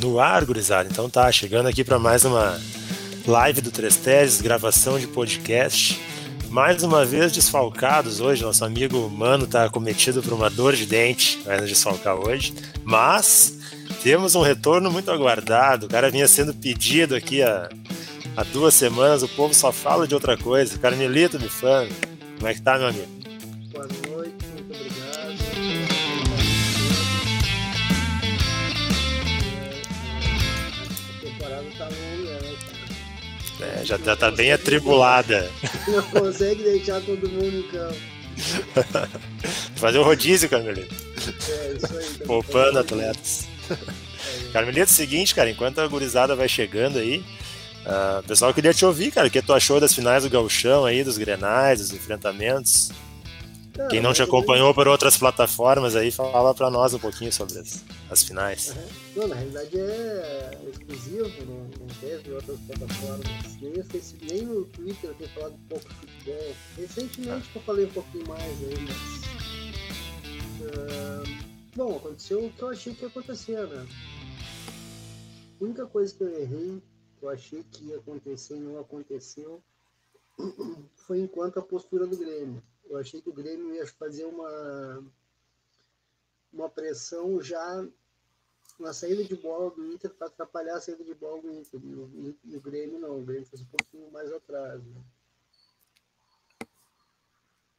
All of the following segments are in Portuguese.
No ar, gurizada. Então tá, chegando aqui para mais uma live do Três Teses, gravação de podcast. Mais uma vez desfalcados hoje, nosso amigo Mano tá cometido por uma dor de dente, vai nos desfalcar hoje. Mas temos um retorno muito aguardado. O cara vinha sendo pedido aqui há, há duas semanas, o povo só fala de outra coisa. Carmelito Bifano, como é que tá, meu amigo? É, já, já tá bem atribulada. Não consegue deixar todo mundo em campo. Fazer um rodízio, Carmelito. É, isso aí. Tá Poupando atletas. É. Carmelito, é seguinte, cara, enquanto a gurizada vai chegando aí, uh, pessoal queria te ouvir, cara, o que tu achou das finais do Gauchão aí, dos Grenais, dos enfrentamentos? Quem não te acompanhou por outras plataformas aí, fala para nós um pouquinho sobre as, as finais. Uhum. Não, na realidade é exclusivo, não, não teve outras plataformas. Nem, no Facebook, nem no Twitter eu tenho falado um pouco de futebol. Recentemente ah. eu falei um pouquinho mais aí, mas. Uh, bom, aconteceu o que eu achei que ia acontecer, né? A única coisa que eu errei, que eu achei que ia acontecer e não aconteceu, foi enquanto a postura do Grêmio eu achei que o Grêmio ia fazer uma, uma pressão já na saída de bola do Inter para atrapalhar a saída de bola do Inter. E o, e o Grêmio não, o Grêmio fez um pouquinho mais atrás. Né?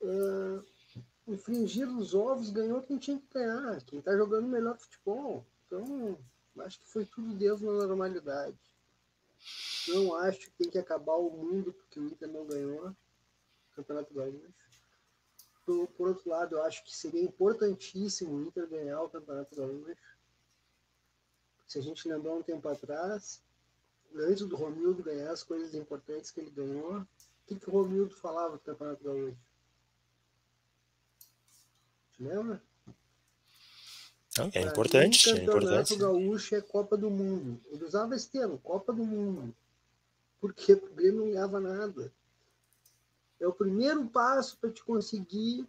Uh, infringir os ovos ganhou quem tinha que ganhar, quem está jogando melhor futebol. Então, acho que foi tudo Deus na normalidade. Não acho que tem que acabar o mundo porque o Inter não ganhou o Campeonato Gaúcho. Por, por outro lado, eu acho que seria importantíssimo o Inter ganhar o Campeonato Gaúcho. Se a gente lembrar um tempo atrás, antes do Romildo ganhar as coisas importantes que ele ganhou, o que, que o Romildo falava do Campeonato Gaúcho? Te lembra? É importante, mim, é importante. O Gaúcho é Copa do Mundo. Ele usava esse termo, Copa do Mundo. Porque o Grêmio não ganhava nada. É o primeiro passo para te conseguir.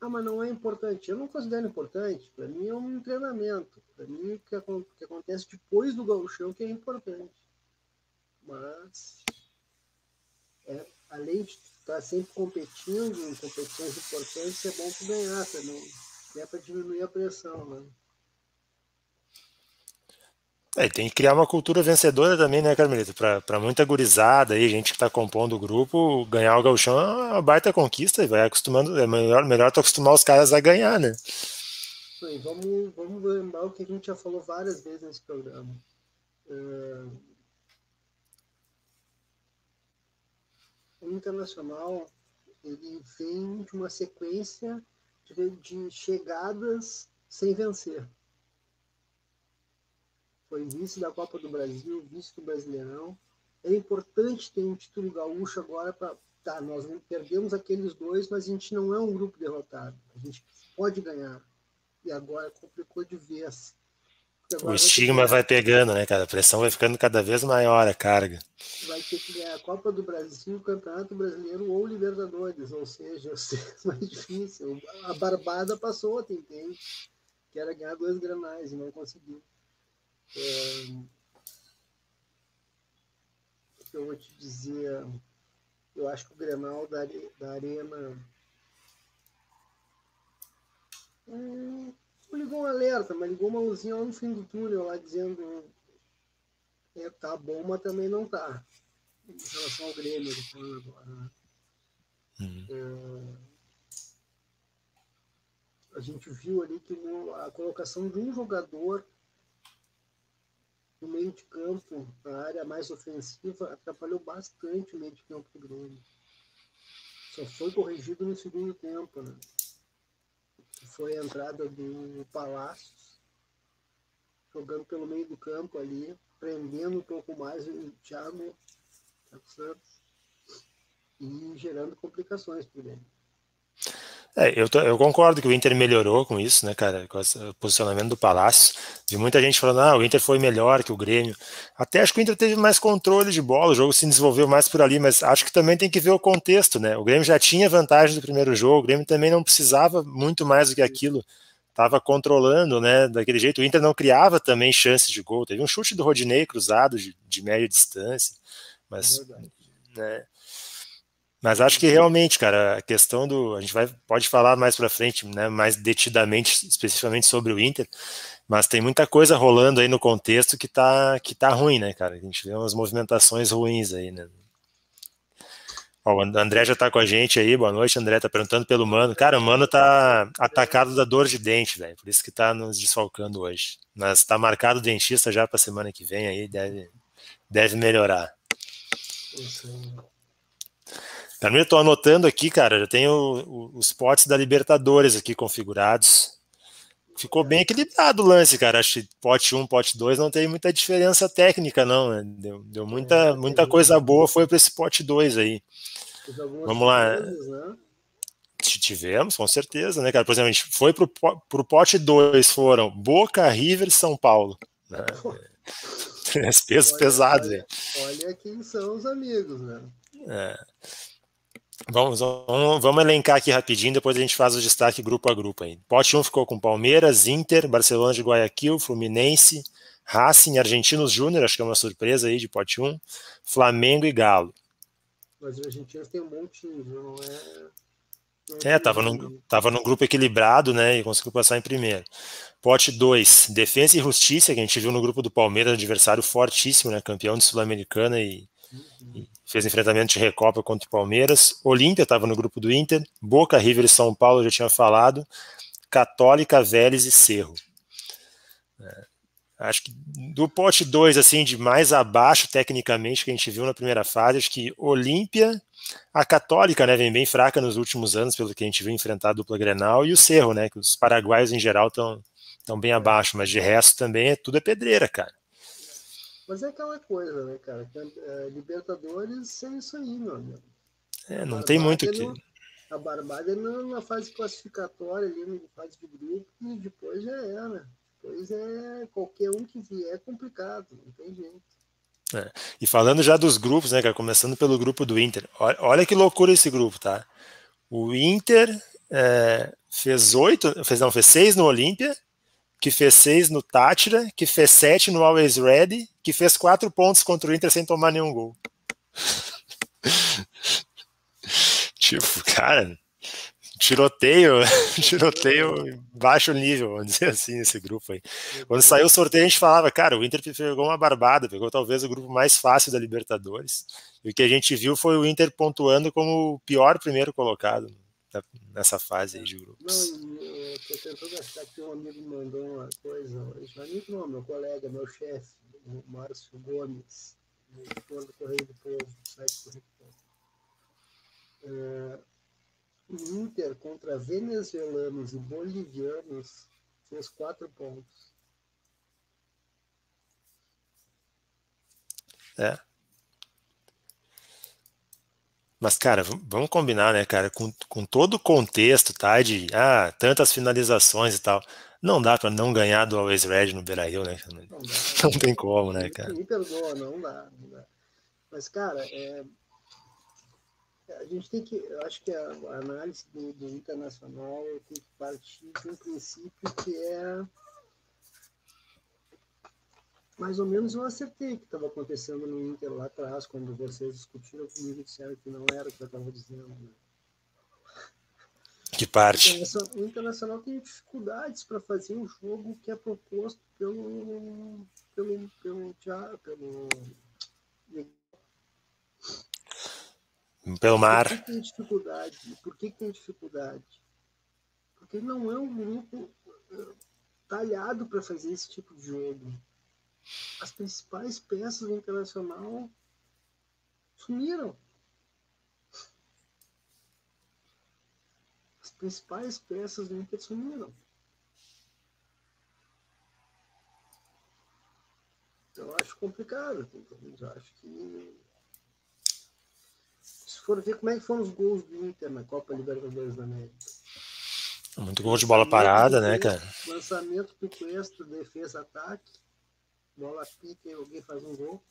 Ah, mas não é importante. Eu não considero importante. Para mim é um treinamento. Para mim, o que, que acontece depois do gauchão que é importante. Mas, é, além de estar sempre competindo em competições importantes, é bom para ganhar também. É para diminuir a pressão, né? É, tem que criar uma cultura vencedora também, né, Carmelito? Para muita gurizada aí, gente que está compondo o grupo, ganhar o gauchão é uma baita conquista vai acostumando. É melhor, melhor tu acostumar os caras a ganhar, né? Vamos, vamos lembrar o que a gente já falou várias vezes nesse programa. É... O Internacional ele vem de uma sequência de, de chegadas sem vencer foi vice da Copa do Brasil, vice do Brasileirão. É importante ter um título gaúcho agora para. Tá, nós perdemos aqueles dois, mas a gente não é um grupo derrotado. A gente pode ganhar. E agora complicou de vez. O estigma vai pegando, né, cara? A pressão vai ficando cada vez maior, a carga. Vai ter que ganhar a Copa do Brasil, o Campeonato Brasileiro ou Libertadores, ou seja, é mais difícil. A Barbada passou ontem, entende? Que era ganhar dois granais e não conseguiu. É, eu vou te dizer, eu acho que o Grenal da, da Arena hum, ligou um alerta, mas ligou uma luzinha lá no fim do túnel, lá dizendo é, tá bom, mas também não tá. Em relação ao Grêmio, falando agora. Né? Uhum. É, a gente viu ali que a colocação de um jogador no meio de campo, a área mais ofensiva, atrapalhou bastante o meio de campo do Grêmio. Só foi corrigido no segundo tempo, né? Foi a entrada do Palácios, jogando pelo meio do campo ali, prendendo um pouco mais o Thiago, Thiago Santos e gerando complicações para o Grêmio. É, eu, tô, eu concordo que o Inter melhorou com isso, né, cara, com o posicionamento do Palácio. Vi muita gente falando, ah, o Inter foi melhor que o Grêmio. Até acho que o Inter teve mais controle de bola, o jogo se desenvolveu mais por ali, mas acho que também tem que ver o contexto, né? O Grêmio já tinha vantagem do primeiro jogo, o Grêmio também não precisava muito mais do que aquilo tava controlando, né, daquele jeito. O Inter não criava também chances de gol. Teve um chute do Rodinei cruzado de, de média distância, mas, é né, mas acho que realmente, cara, a questão do. A gente vai, pode falar mais para frente, né, mais detidamente, especificamente sobre o Inter, mas tem muita coisa rolando aí no contexto que tá, que tá ruim, né, cara? A gente vê umas movimentações ruins aí, né? Ó, o André já tá com a gente aí, boa noite, André, tá perguntando pelo Mano. Cara, o Mano tá atacado da dor de dente, velho, por isso que tá nos desfalcando hoje. Mas tá marcado o dentista já pra semana que vem aí, deve, deve melhorar. Também eu tô anotando aqui, cara, já tenho os potes da Libertadores aqui configurados. Ficou bem equilibrado o lance, cara. Acho que pote 1, pote 2 não tem muita diferença técnica, não. Né? Deu, deu muita, é, muita coisa boa foi para esse pote 2 aí. Vamos lá. né? Tivemos, com certeza, né, cara? Por exemplo, a gente foi pro, pro pote 2, foram Boca, River e São Paulo. Né? Pesos pesados, olha, olha quem são os amigos, né? É. Vamos, vamos, vamos, elencar aqui rapidinho, depois a gente faz o destaque grupo a grupo aí. Pote 1 ficou com Palmeiras, Inter, Barcelona de Guayaquil, Fluminense, Racing, Argentinos Júnior, acho que é uma surpresa aí de pote 1, Flamengo e Galo. Mas os argentinos têm um bom time, não é. Não é, tava num, tava num grupo equilibrado, né? E conseguiu passar em primeiro. Pote 2, Defesa e Justiça, que a gente viu no grupo do Palmeiras, adversário fortíssimo, né? Campeão de Sul-Americana e, uhum. e, fez enfrentamento de Recopa contra o Palmeiras. Olímpia estava no grupo do Inter. Boca, River e São Paulo, já tinha falado. Católica, Vélez e Cerro. É, acho que do pote 2, assim, de mais abaixo tecnicamente que a gente viu na primeira fase, acho que Olímpia, a Católica, né, vem bem fraca nos últimos anos, pelo que a gente viu enfrentar a dupla Grenal, e o Cerro, né, que os paraguaios em geral estão estão bem abaixo, mas de resto também é tudo é pedreira, cara. Mas é aquela coisa, né, cara? É, Libertadores é isso aí, meu amigo. É, não tem muito que. A barbada é na, na, fase classificatória, ali na fase de grupo, e depois já era. Depois é qualquer um que vier é complicado, não tem jeito. É. E falando já dos grupos, né, cara? Começando pelo grupo do Inter. Olha, olha que loucura esse grupo, tá? O Inter é, fez oito, fez, não, fez seis no Olímpia, que fez seis no Tátira, que fez sete no Always Ready, que fez quatro pontos contra o Inter sem tomar nenhum gol. tipo, cara, tiroteio, tiroteio baixo nível, vamos dizer assim, esse grupo aí. Quando saiu o sorteio, a gente falava, cara, o Inter pegou uma barbada, pegou talvez o grupo mais fácil da Libertadores. E o que a gente viu foi o Inter pontuando como o pior primeiro colocado nessa fase aí de grupos. Não, eu tô tentando achar que um amigo mandou uma coisa hoje. Amigo não, meu colega, meu chefe, o Márcio Gomes, editor do Correio do Povo, do site Correio do Povo. É, o Inter contra venezuelanos e bolivianos fez quatro pontos. É. Mas, cara, vamos combinar, né, cara, com, com todo o contexto, tá, de ah, tantas finalizações e tal, não dá para não ganhar do Always Red no Beira-Rio, né? Não, não, não, tem como, né, cara? Me perdoa, não dá, não dá. Mas, cara, é, a gente tem que, eu acho que a, a análise do, do internacional tem que partir de um princípio que é mais ou menos eu acertei o que estava acontecendo no Inter lá atrás, quando vocês discutiram comigo e disseram que não era o que eu estava dizendo. Né? Que parte? O Internacional tem dificuldades para fazer um jogo que é proposto pelo. pelo. pelo. pelo, pelo, pelo mar. Por que tem dificuldade? Por que tem dificuldade? Porque não é um grupo eh, talhado para fazer esse tipo de jogo as principais peças do Internacional sumiram. As principais peças do Inter sumiram. Eu acho complicado. Eu acho que. Se for ver como é que foram os gols do Inter na Copa Libertadores da América. Muito gol de bola parada, né, cara? Lançamento do Cuesta, defesa, ataque bola pica e alguém faz um gol,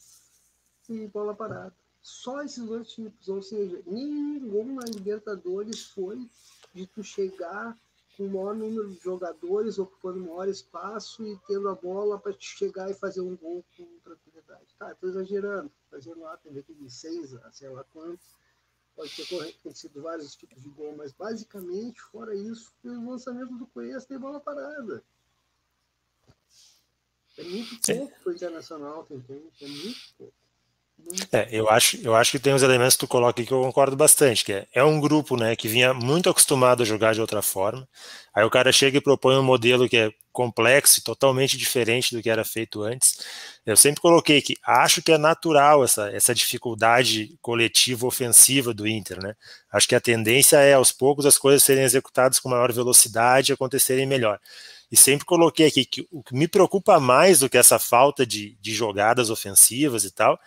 e bola parada. Só esses dois tipos, ou seja, nenhum na Libertadores foi de tu chegar com o maior número de jogadores, ocupando o maior espaço e tendo a bola para chegar e fazer um gol com tranquilidade. Tá, estou exagerando, fazendo lá, tem aqui de seis, sei lá quanto. Pode ter acontecido vários tipos de gol, mas basicamente, fora isso, o lançamento do Cuesta tem bola parada. É muito pouco para o internacional, entende? É muito pouco. É, eu acho, eu acho que tem os elementos que tu coloca aqui que eu concordo bastante, que é, é um grupo, né, que vinha muito acostumado a jogar de outra forma. Aí o cara chega e propõe um modelo que é complexo e totalmente diferente do que era feito antes. Eu sempre coloquei que acho que é natural essa, essa dificuldade coletiva ofensiva do Inter, né? Acho que a tendência é aos poucos as coisas serem executadas com maior velocidade e acontecerem melhor. E sempre coloquei aqui que o que me preocupa mais do que essa falta de, de jogadas ofensivas e tal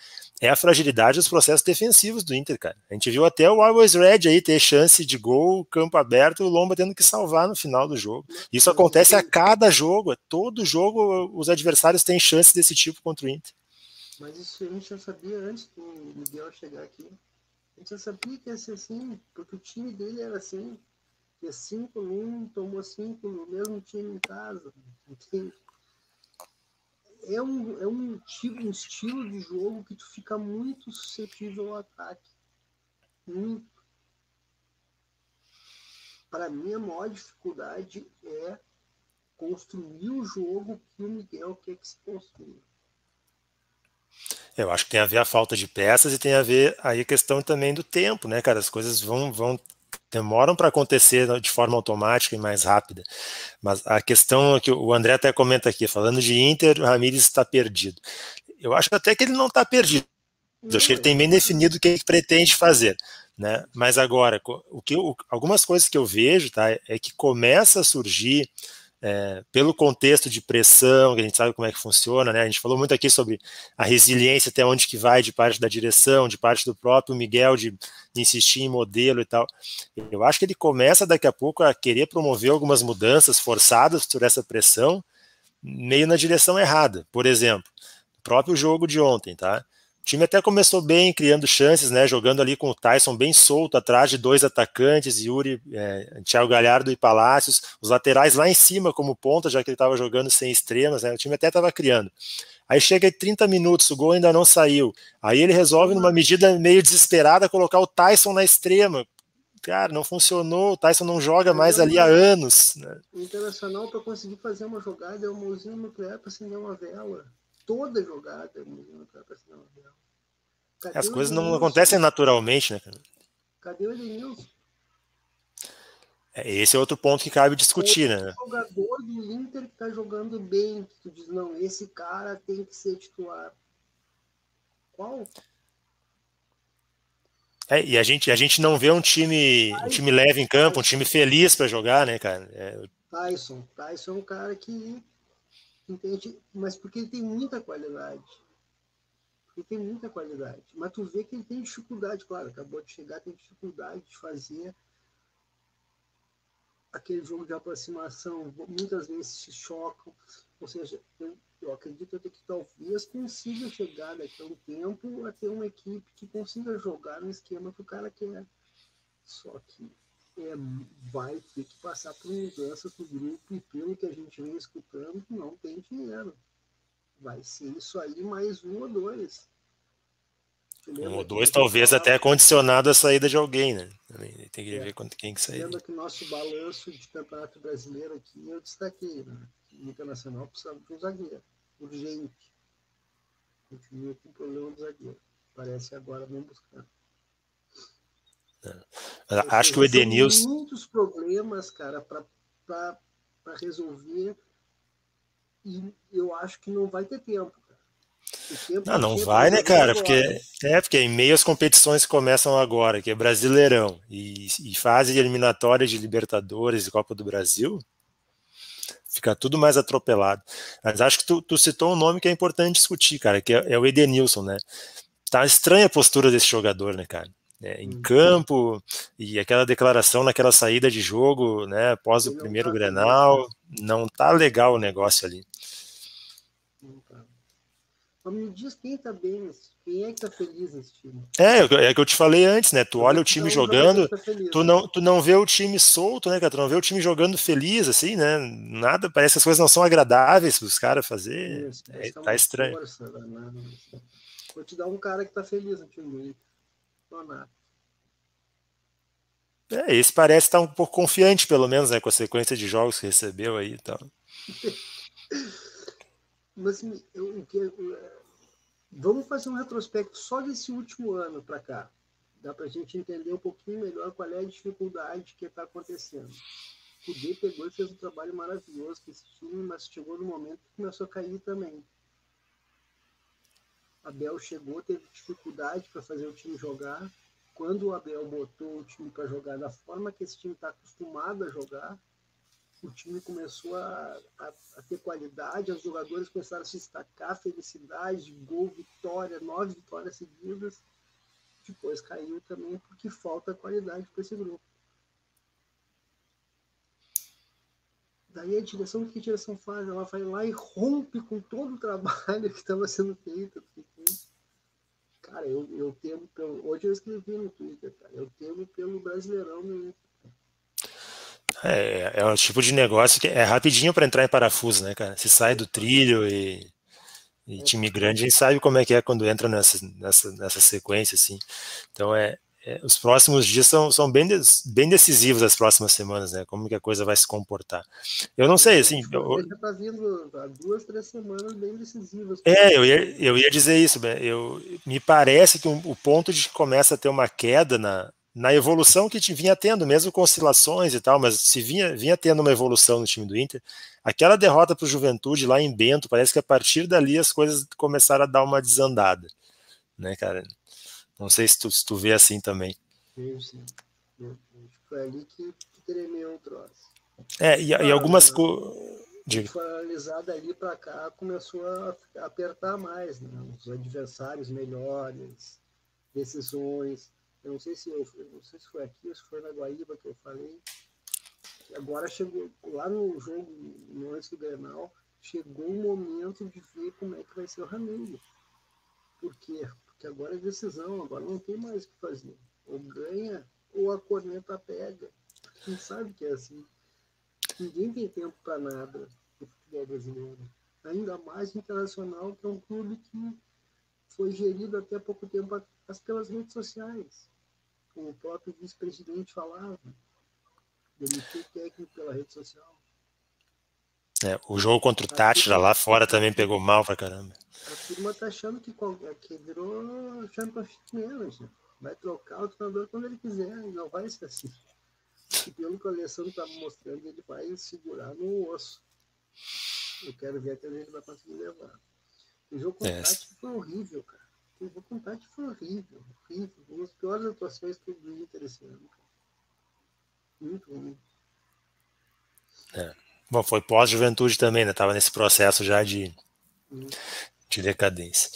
é a fragilidade dos processos defensivos do Inter, cara. A gente viu até o Always Red aí ter chance de gol, campo aberto, o Lomba tendo que salvar no final do jogo. Isso acontece a cada jogo, é todo jogo os adversários têm chance desse tipo contra o Inter. Mas isso a gente já sabia antes do Miguel chegar aqui. A gente já sabia que ia ser assim, porque o time dele era assim. Que 5 no 1, tomou 5 no mesmo time em casa. Entende? é um, é um, tipo, um estilo de jogo que tu fica muito suscetível ao ataque. Muito. Para mim, a maior dificuldade é construir o jogo que o Miguel quer que se construa. Eu acho que tem a ver a falta de peças e tem a ver aí a questão também do tempo, né, cara? As coisas vão, vão demoram para acontecer de forma automática e mais rápida. Mas a questão que o André até comenta aqui, falando de Inter, o Ramires está perdido. Eu acho até que ele não está perdido. Eu acho que ele tem bem definido o que ele pretende fazer. Né? Mas agora, o que eu, algumas coisas que eu vejo tá, é que começa a surgir é, pelo contexto de pressão, que a gente sabe como é que funciona, né? A gente falou muito aqui sobre a resiliência até onde que vai de parte da direção, de parte do próprio Miguel, de, de insistir em modelo e tal. Eu acho que ele começa daqui a pouco a querer promover algumas mudanças forçadas por essa pressão, meio na direção errada. Por exemplo, o próprio jogo de ontem, tá? O time até começou bem, criando chances, né? Jogando ali com o Tyson bem solto, atrás de dois atacantes, Yuri, é, Thiago Galhardo e Palácios, os laterais lá em cima como ponta, já que ele estava jogando sem extremas, né? O time até estava criando. Aí chega em 30 minutos, o gol ainda não saiu. Aí ele resolve, numa medida meio desesperada, colocar o Tyson na extrema. Cara, não funcionou, o Tyson não joga mais ali há anos. Né? O Internacional, para conseguir fazer uma jogada, é uma usina nuclear para acender uma vela toda jogada Cadê As coisas não acontecem naturalmente, né, Cadê o Edenilson? É, esse é outro ponto que cabe discutir, né? O jogador do Inter que tá jogando bem, que tu diz, não, esse cara tem que ser titular. Qual? É, e a gente, a gente não vê um time, Tyson, um time leve em campo, um time feliz para jogar, né, cara? É... Tyson. Tyson é um cara que entende? Mas porque ele tem muita qualidade. Ele tem muita qualidade. Mas tu vê que ele tem dificuldade, claro, acabou de chegar, tem dificuldade de fazer aquele jogo de aproximação. Muitas vezes se chocam. Ou seja, eu, eu acredito que talvez consiga chegar daqui a um tempo a ter uma equipe que consiga jogar no esquema que o cara quer. Só que é, vai ter que passar por mudanças no grupo e pelo que a gente vem escutando, não tem dinheiro. Vai ser isso aí mais um ou dois. Um ou dois, talvez até condicionado à saída de alguém, né? Tem que é. ver quanto quem que sair. Lembra que o nosso balanço de campeonato brasileiro aqui, eu destaquei, né? O Internacional precisava de um zagueiro, urgente. Continua com o problema do zagueiro. Parece agora não buscando. É. Acho que o Edenilson. Tem muitos problemas, cara, para resolver. E eu acho que não vai ter tempo. tempo não, não vai, né, cara? Porque, é, porque em meio às competições que começam agora, que é Brasileirão e, e fase de eliminatória de Libertadores e Copa do Brasil, fica tudo mais atropelado. Mas acho que tu, tu, citou um nome que é importante discutir, cara, que é, é o Edenilson, né? Tá estranha a postura desse jogador, né, cara? Né, em uhum. campo, e aquela declaração naquela saída de jogo, né, após o primeiro tá Grenal, não tá legal o negócio ali. Tá. Mas me diz quem tá bem, quem é que tá feliz nesse time? É, é que eu te falei antes, né? Tu olha o time jogando, tá feliz, tu, né? não, tu não vê o time solto, né, cara? Tu não vê o time jogando feliz, assim, né? Nada, parece que as coisas não são agradáveis para os caras fazer. Isso, é, tá estranho. Força, né? Vou te dar um cara que tá feliz no time Inter. É, esse parece estar tá um pouco confiante, pelo menos, né? Com a sequência de jogos que recebeu aí e tal. Mas eu, eu, vamos fazer um retrospecto só desse último ano para cá. Dá para a gente entender um pouquinho melhor qual é a dificuldade que está acontecendo. O D pegou e fez um trabalho maravilhoso com esse time, mas chegou no momento que começou a cair também. Abel chegou, teve dificuldade para fazer o time jogar. Quando o Abel botou o time para jogar da forma que esse time está acostumado a jogar, o time começou a, a, a, ter qualidade, os jogadores começaram a se destacar, felicidade, gol, vitória, nove vitórias seguidas. Depois caiu também porque falta qualidade para esse grupo. Daí a direção, o que a direção faz? Ela vai lá e rompe com todo o trabalho que estava sendo feito. Cara, eu, eu temo pelo. Hoje eu escrevi no Twitter, cara, eu temo pelo Brasileirão Inter. É, é um tipo de negócio que é rapidinho para entrar em parafuso, né, cara? Se sai do trilho e, e time grande, a gente sabe como é que é quando entra nessa, nessa, nessa sequência, assim. Então, é, é os próximos dias são, são bem, bem decisivos as próximas semanas, né? Como que a coisa vai se comportar. Eu não sei, assim... Eu, já tá vindo há duas, três semanas bem decisivas. É, eu ia, eu ia dizer isso, eu, me parece que o ponto de que começa a ter uma queda na, na evolução que vinha tendo, mesmo com oscilações e tal, mas se vinha, vinha tendo uma evolução no time do Inter, aquela derrota para o Juventude lá em Bento, parece que a partir dali as coisas começaram a dar uma desandada, né, cara? Não sei se tu, se tu vê assim também. Sim, sim. Foi ali que, tremeu o troço. É, e, e algumas coisas. Foi analisado ali para cá, começou a apertar mais, né? Os adversários melhores, decisões eu não sei se eu, não sei se foi aqui ou se foi na Guaíba que eu falei. Agora chegou lá no jogo, no antes do Grenal, chegou o momento de ver como é que vai ser o Ramiro. Por Porque agora é decisão, agora não tem mais o que fazer. Ou ganha ou a corneta pega. Quem sabe que é assim. Ninguém tem tempo para nada no futebol brasileiro. Ainda mais internacional, que é um clube que foi gerido até pouco tempo pelas redes sociais o próprio vice-presidente falava, demitir técnico pela rede social. É, o jogo contra o Tátira lá fora também pegou mal pra caramba. A turma tá achando que, que virou Championship Manager. Vai trocar o treinador quando ele quiser, não vai ser assim. E pelo que a Alessandro estava mostrando, ele vai segurar no osso. Eu quero ver até onde ele vai conseguir levar. O jogo contra o é. foi horrível, cara o vou contar que foi horrível, horrível. Uma das piores atuações que eu vi Inter esse ano. Muito ruim. É. Bom, foi pós-juventude também, né? Tava nesse processo já de, de decadência.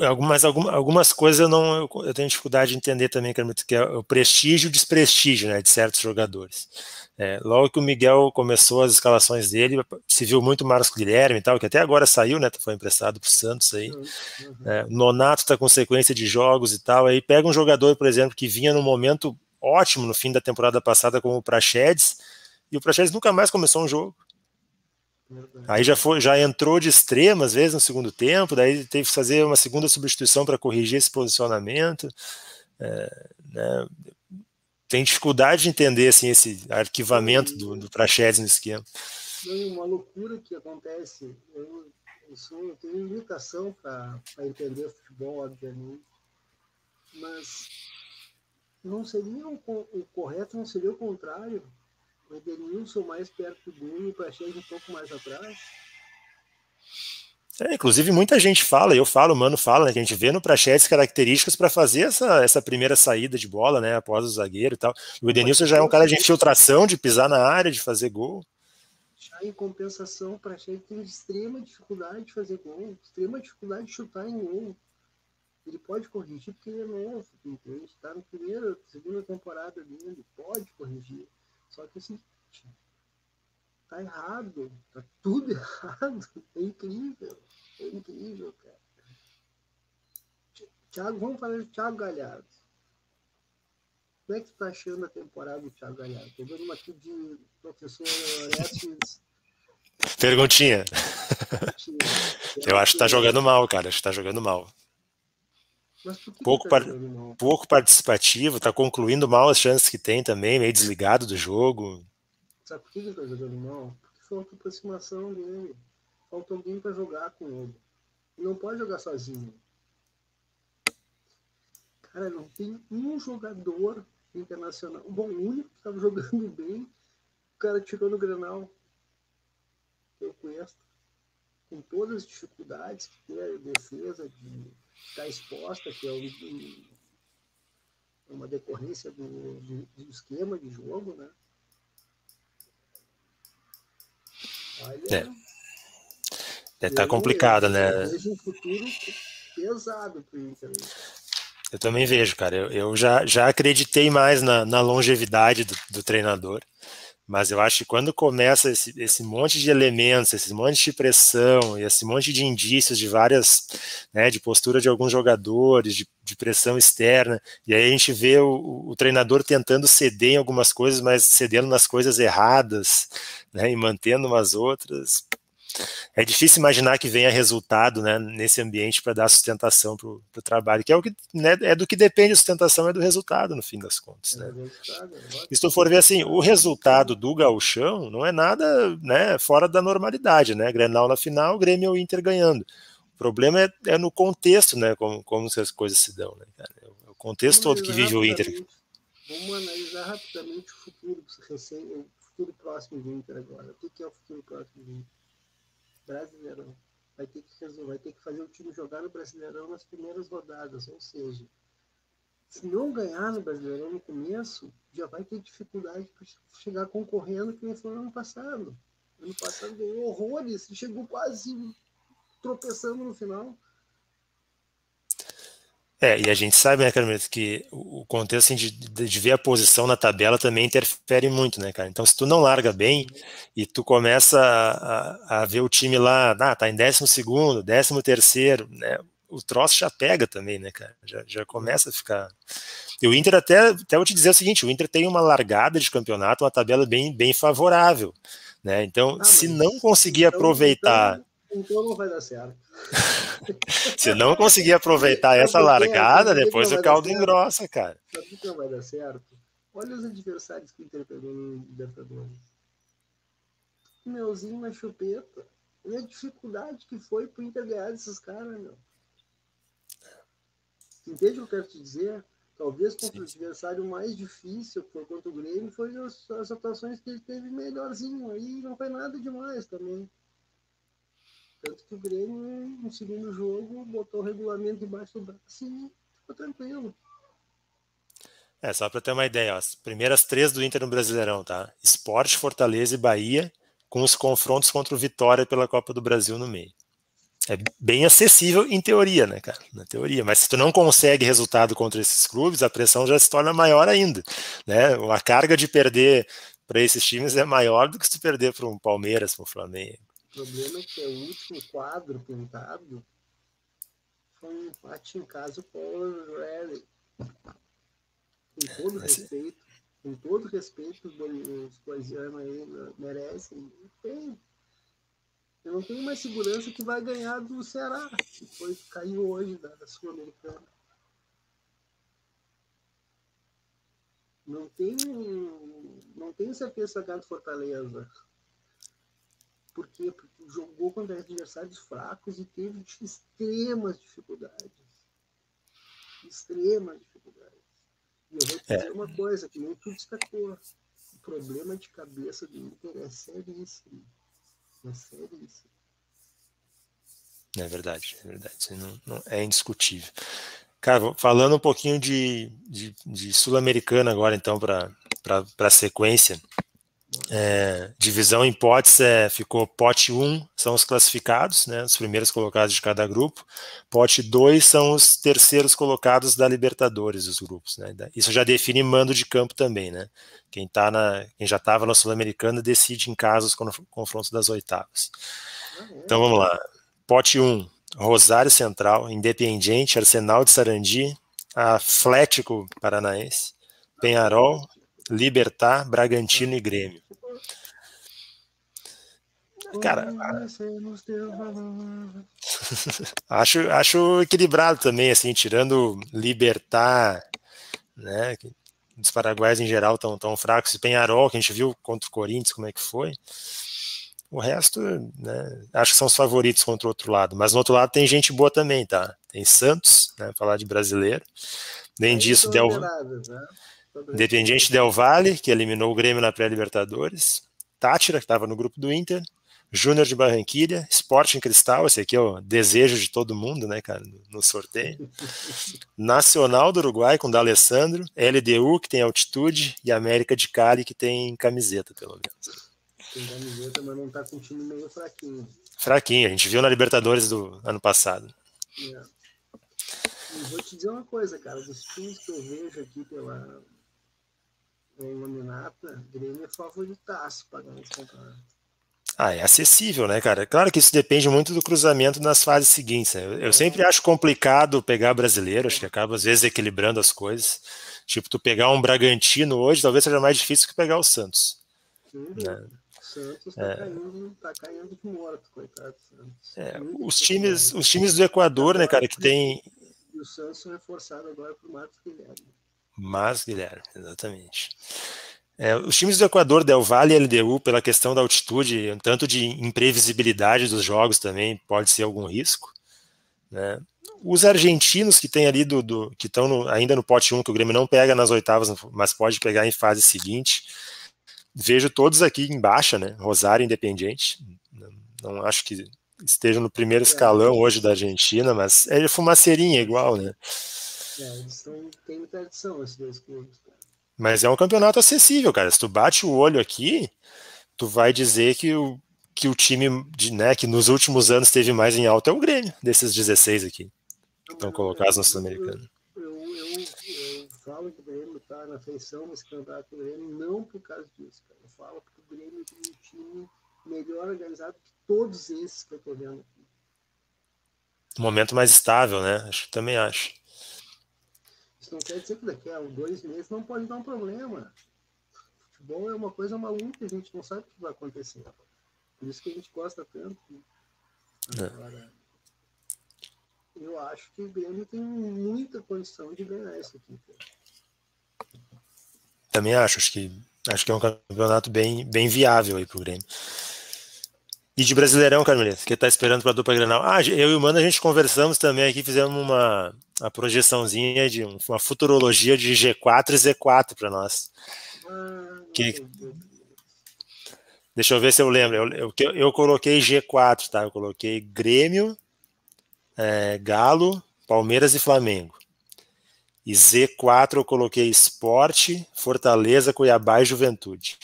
Algumas, algumas, coisas eu não eu, tenho dificuldade de entender também, que é o prestígio e o desprestígio né, de certos jogadores. É, logo que o Miguel começou as escalações dele, se viu muito Marcos Guilherme e tal, que até agora saiu, né? Foi emprestado para o Santos aí. Uhum. É, Nonato está com sequência de jogos e tal. Aí pega um jogador, por exemplo, que vinha num momento ótimo no fim da temporada passada, como o Prachedes, e o Prachedes nunca mais começou um jogo. Aí já foi, já entrou de extrema, às vezes, no segundo tempo, daí teve que fazer uma segunda substituição para corrigir esse posicionamento. É, né, tem dificuldade de entender assim, esse arquivamento do, do Praxedes no esquema. Uma loucura que acontece. Eu, eu, sou, eu tenho limitação para entender futebol, obviamente, mas não seria o, o correto, não seria o contrário? O Edenilson mais perto do gol e o Praxedes um pouco mais atrás? É, inclusive, muita gente fala, eu falo, o Mano fala, né, que a gente vê no Prachetes características para fazer essa, essa primeira saída de bola, né, após o zagueiro e tal. O Edenilson já é um cara de infiltração, de pisar na área, de fazer gol. Já em compensação, o Prachetes tem extrema dificuldade de fazer gol, extrema dificuldade de chutar em gol. Ele pode corrigir porque ele é novo, entende? Está na primeira, segunda temporada dele, pode corrigir. Só que assim, tá errado, tá tudo errado. É incrível, é incrível, cara. Thiago, vamos falar de Thiago Galhardo. Como é que tu tá achando a temporada do Thiago Galhardo? Tô vendo uma aqui de professor Orestes. Perguntinha. Eu acho que tá jogando mal, cara. Acho que tá jogando mal. Pouco, tá par... pouco participativo, tá concluindo mal as chances que tem também, meio desligado do jogo. Sabe por que ele tá jogando mal? Porque falta aproximação dele. Falta alguém para jogar com ele. Ele não pode jogar sozinho. Cara, não tem um jogador internacional. Bom, o único que estava jogando bem, o cara tirou no Granal. Eu conheço. Com todas as dificuldades que tem a defesa de estar exposta, que é um, uma decorrência do, do, do, esquema de jogo, né? Olha, é. É, tá complicado, né? Eu vejo um futuro pesado Inter. Né? Eu também vejo, cara. Eu, eu já, já acreditei mais na, na longevidade do, do, treinador, mas eu acho que quando começa esse, esse monte de elementos, esse monte de pressão e esse monte de indícios de várias, né, de postura de alguns jogadores, de, de pressão externa, e aí a gente vê o, o, treinador tentando ceder em algumas coisas, mas cedendo nas coisas erradas, né, e mantendo umas outras é difícil imaginar que venha resultado né, nesse ambiente para dar sustentação para o trabalho, que é o que né, é do que depende a sustentação, é do resultado, no fim das contas. Né? É e se tu for ver assim, o resultado do gauchão não é nada né, fora da normalidade, né? Grenal na final, Grêmio ou Inter ganhando. O problema é, é, no contexto, né? Como, como as coisas se dão, né, cara? É o contexto todo que vive o Inter. Vamos analisar rapidamente o futuro, o futuro próximo do Inter agora. O que é o futuro próximo do Inter? Brasileirão. Vai ter que resolver, vai ter que fazer o time jogar no Brasileirão nas primeiras rodadas, ou seja, se não ganhar no Brasileirão no começo, já vai ter dificuldade para chegar concorrendo que nem foi no ano passado. Ano passado ganhou horrores chegou quase tropeçando no final. É, e a gente sabe, né, Carmelito, que o contexto assim, de, de, ver a posição na tabela também interfere muito, né, cara? Então, se tu não larga bem e tu começa a, a ver o time lá, ah, tá em décimo segundo, décimo terceiro, né? O troço já pega também, né, cara? Já, já começa a ficar. E o Inter, até, até vou te dizer o seguinte: o Inter tem uma largada de campeonato, uma tabela bem, bem favorável, né? Então, ah, se não conseguir então, aproveitar. Então então não vai dar certo. Se não conseguir aproveitar essa largada, depois o caldo engrossa, cara. Sabe que não vai dar certo? Olha os adversários que o Inter pegou no Libertadores. Meuzinho na chupeta. E a dificuldade que foi pro Inter ganhar desses caras, meu. Entende o que eu quero te dizer? Talvez contra Sim. o adversário mais difícil, foi contra o Grêmio, foi as, as atuações que ele teve melhorzinho. Aí não foi nada demais também. Tanto que o Grêmio, no segundo jogo, botou o regulamento embaixo do braço e ficou tranquilo. É, só para ter uma ideia, ó, as primeiras três do Inter no Brasileirão, tá? Esporte, Fortaleza e Bahia, com os confrontos contra o Vitória pela Copa do Brasil no meio. É bem acessível em teoria, né, cara? Na teoria. Mas se tu não consegue resultado contra esses clubes, a pressão já se torna maior ainda. Né? A carga de perder para esses times é maior do que se tu perder para um Palmeiras, para um Flamengo problema é que é o último quadro pintado foi um empate em casa com o Rally. Com todo respeito, com todo respeito os coisianos aí merecem, tem. Eu não tenho mais segurança que vai ganhar do Ceará, que foi caiu hoje da, da Sul-Americana. Não tenho, não tenho certeza se vai ganhar do Fortaleza. Por quê? Porque jogou contra adversários fracos e teve extremas dificuldades. Extremas dificuldades. E eu vou te é. dizer uma coisa, que nem tu destacou. O problema de cabeça do Inter é seríssimo. É seríssimo. É verdade, é verdade. Não, não, é indiscutível. Cara, falando um pouquinho de, de, de Sul-Americana agora, então, para a sequência. É, divisão em potes é, ficou pote 1 são os classificados, né, os primeiros colocados de cada grupo. Pote 2 são os terceiros colocados da Libertadores, os grupos. Né, isso já define mando de campo também. Né, quem, tá na, quem já estava na Sul-Americana decide em casa os confrontos das oitavas. Então vamos lá. Pote 1, Rosário Central, Independiente, Arsenal de Sarandi, Atlético Paranaense, Penharol, Libertar, Bragantino e Grêmio. Cara, acho, acho equilibrado também, assim, tirando Libertar, né? Os paraguaios em geral estão tão fracos. Penharol, que a gente viu contra o Corinthians, como é que foi. O resto, né, acho que são os favoritos contra o outro lado. Mas no outro lado tem gente boa também, tá? Tem Santos, né, falar de brasileiro. Além disso, Del... né? Independiente Del Valle, que eliminou o Grêmio na pré-Libertadores. Tátira, que estava no grupo do Inter. Júnior de Barranquilha, Sporting Cristal, esse aqui é o desejo de todo mundo, né, cara, no sorteio. Nacional do Uruguai com D'Alessandro, LDU que tem altitude e América de Cali que tem camiseta, pelo menos. Tem camiseta, mas não tá com um time meio fraquinho. Fraquinho, a gente viu na Libertadores do ano passado. É. Vou te dizer uma coisa, cara, dos times que eu vejo aqui pela Laminata, Grêmio é favoritaço para ganhar esse campeonato. Ah, é acessível, né, cara? Claro que isso depende muito do cruzamento nas fases seguintes. Né? Eu, eu sempre acho complicado pegar brasileiro, acho que acaba às vezes equilibrando as coisas. Tipo, tu pegar um Bragantino hoje, talvez seja mais difícil que pegar o Santos. Sim, né? Santos tá, é. caindo, tá caindo de morto, coitado Santos. É, os, times, os times do Equador, né, cara, que tem. E o Santos reforçado agora por Marcos Guilherme. Marcos Guilherme, exatamente. É, os times do Equador, Del Valle e LDU, pela questão da altitude, tanto de imprevisibilidade dos jogos também, pode ser algum risco. Né? Os argentinos que tem ali do, do que estão ainda no pote 1, que o Grêmio não pega nas oitavas, mas pode pegar em fase seguinte. Vejo todos aqui em baixa, né? Rosário Independiente. Não, não acho que estejam no primeiro escalão hoje da Argentina, mas é fumaceirinha igual, né? É, eles têm tradição, esses dois clubes. Mas é um campeonato acessível, cara. Se tu bate o olho aqui, tu vai dizer que o, que o time de, né, que nos últimos anos teve mais em alta é o Grêmio, desses 16 aqui, que estão colocados no Sul-Americano. Eu, eu, eu, falo que o Grêmio está na feição nesse campeonato do Grêmio, não por causa disso, cara. Eu falo porque o Grêmio tem um time melhor organizado que todos esses que eu tô vendo aqui. Um momento mais estável, né? Acho que também acho. Não quer dizer que daqui a dois meses não pode dar um problema. Futebol é uma coisa maluca, a gente não sabe o que vai acontecer. Por isso que a gente gosta tanto. É. Agora, eu acho que o Grêmio tem muita condição de ganhar isso aqui. Também acho, acho que acho que é um campeonato bem, bem viável aí pro Grêmio. E de Brasileirão, Carmelita, que tá esperando para a dupla Granal. Ah, eu e o Mano a gente conversamos também aqui, fizemos uma, uma projeçãozinha de uma futurologia de G4 e Z4 para nós. Ah, que, deixa eu ver se eu lembro. Eu, eu, eu, coloquei G4, tá? Eu coloquei Grêmio, é, Galo, Palmeiras e Flamengo. E Z4 eu coloquei Esporte, Fortaleza, Cuiabá e Juventude.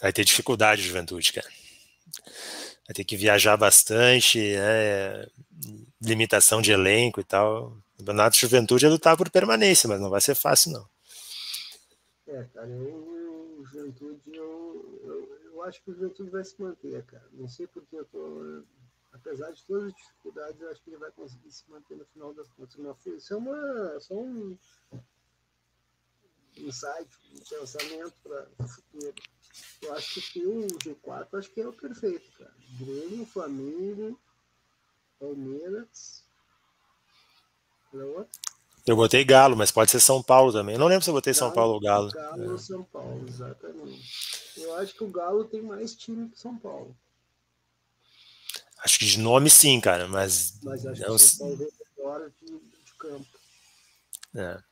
Vai ter dificuldade, juventude, cara. Vai ter que viajar bastante, né? limitação de elenco e tal. O campeonato de juventude é lutar por permanência, mas não vai ser fácil, não. É, cara, eu, juventude, eu, eu, eu acho que o juventude vai se manter, cara. Não sei porque eu tô. Apesar de todas as dificuldades, eu acho que ele vai conseguir se manter no final das contas. Isso é uma, só um insight, um pensamento para o futuro. Eu acho que o G4 acho que é o perfeito, cara. Grêmio, Flamengo, Palmeiras. Eu botei Galo, mas pode ser São Paulo também. Eu não lembro se eu botei Galo, São Paulo ou Galo. Galo é. ou São Paulo, exatamente. Eu acho que o Galo tem mais time que São Paulo. Acho que de nome sim, cara, mas. Mas acho não... que São Paulo é melhor de, de campo. É.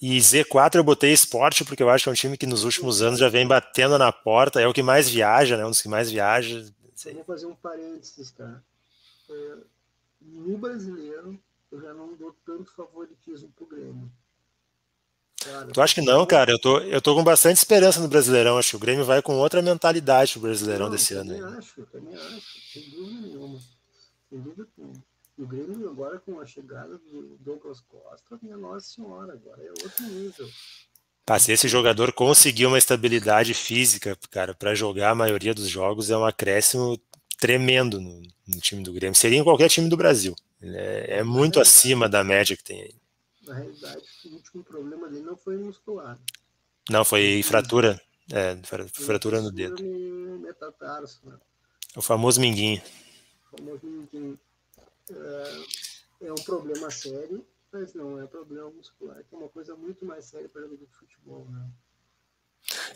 E Z4 eu botei esporte porque eu acho que é um time que nos últimos anos já vem batendo na porta, é o que mais viaja, né? Um dos que mais viaja. Eu vou fazer um parênteses, tá? É, no brasileiro, eu já não dou tanto favoritismo pro Grêmio. Claro, tu acha que não, cara? Eu tô, eu tô com bastante esperança no Brasileirão. Acho que o Grêmio vai com outra mentalidade pro Brasileirão não, desse eu ano. Eu também acho, eu também acho. Sem dúvida nenhuma. Sem dúvida nenhuma. E o Grêmio agora com a chegada do Douglas Costa, minha Nossa Senhora, agora é outro nível. Tá, se esse jogador conseguir uma estabilidade física, cara, para jogar a maioria dos jogos é um acréscimo tremendo no, no, time do Grêmio. Seria em qualquer time do Brasil. É, é, muito acima da média que tem aí. Na realidade, o último problema dele não foi muscular. Não, foi fratura. É, fratura no dedo. Metatarso, né? O famoso minguinho. O famoso minguinho. É, é um problema sério, mas não é problema muscular, que é uma coisa muito mais séria para jogador de futebol, né?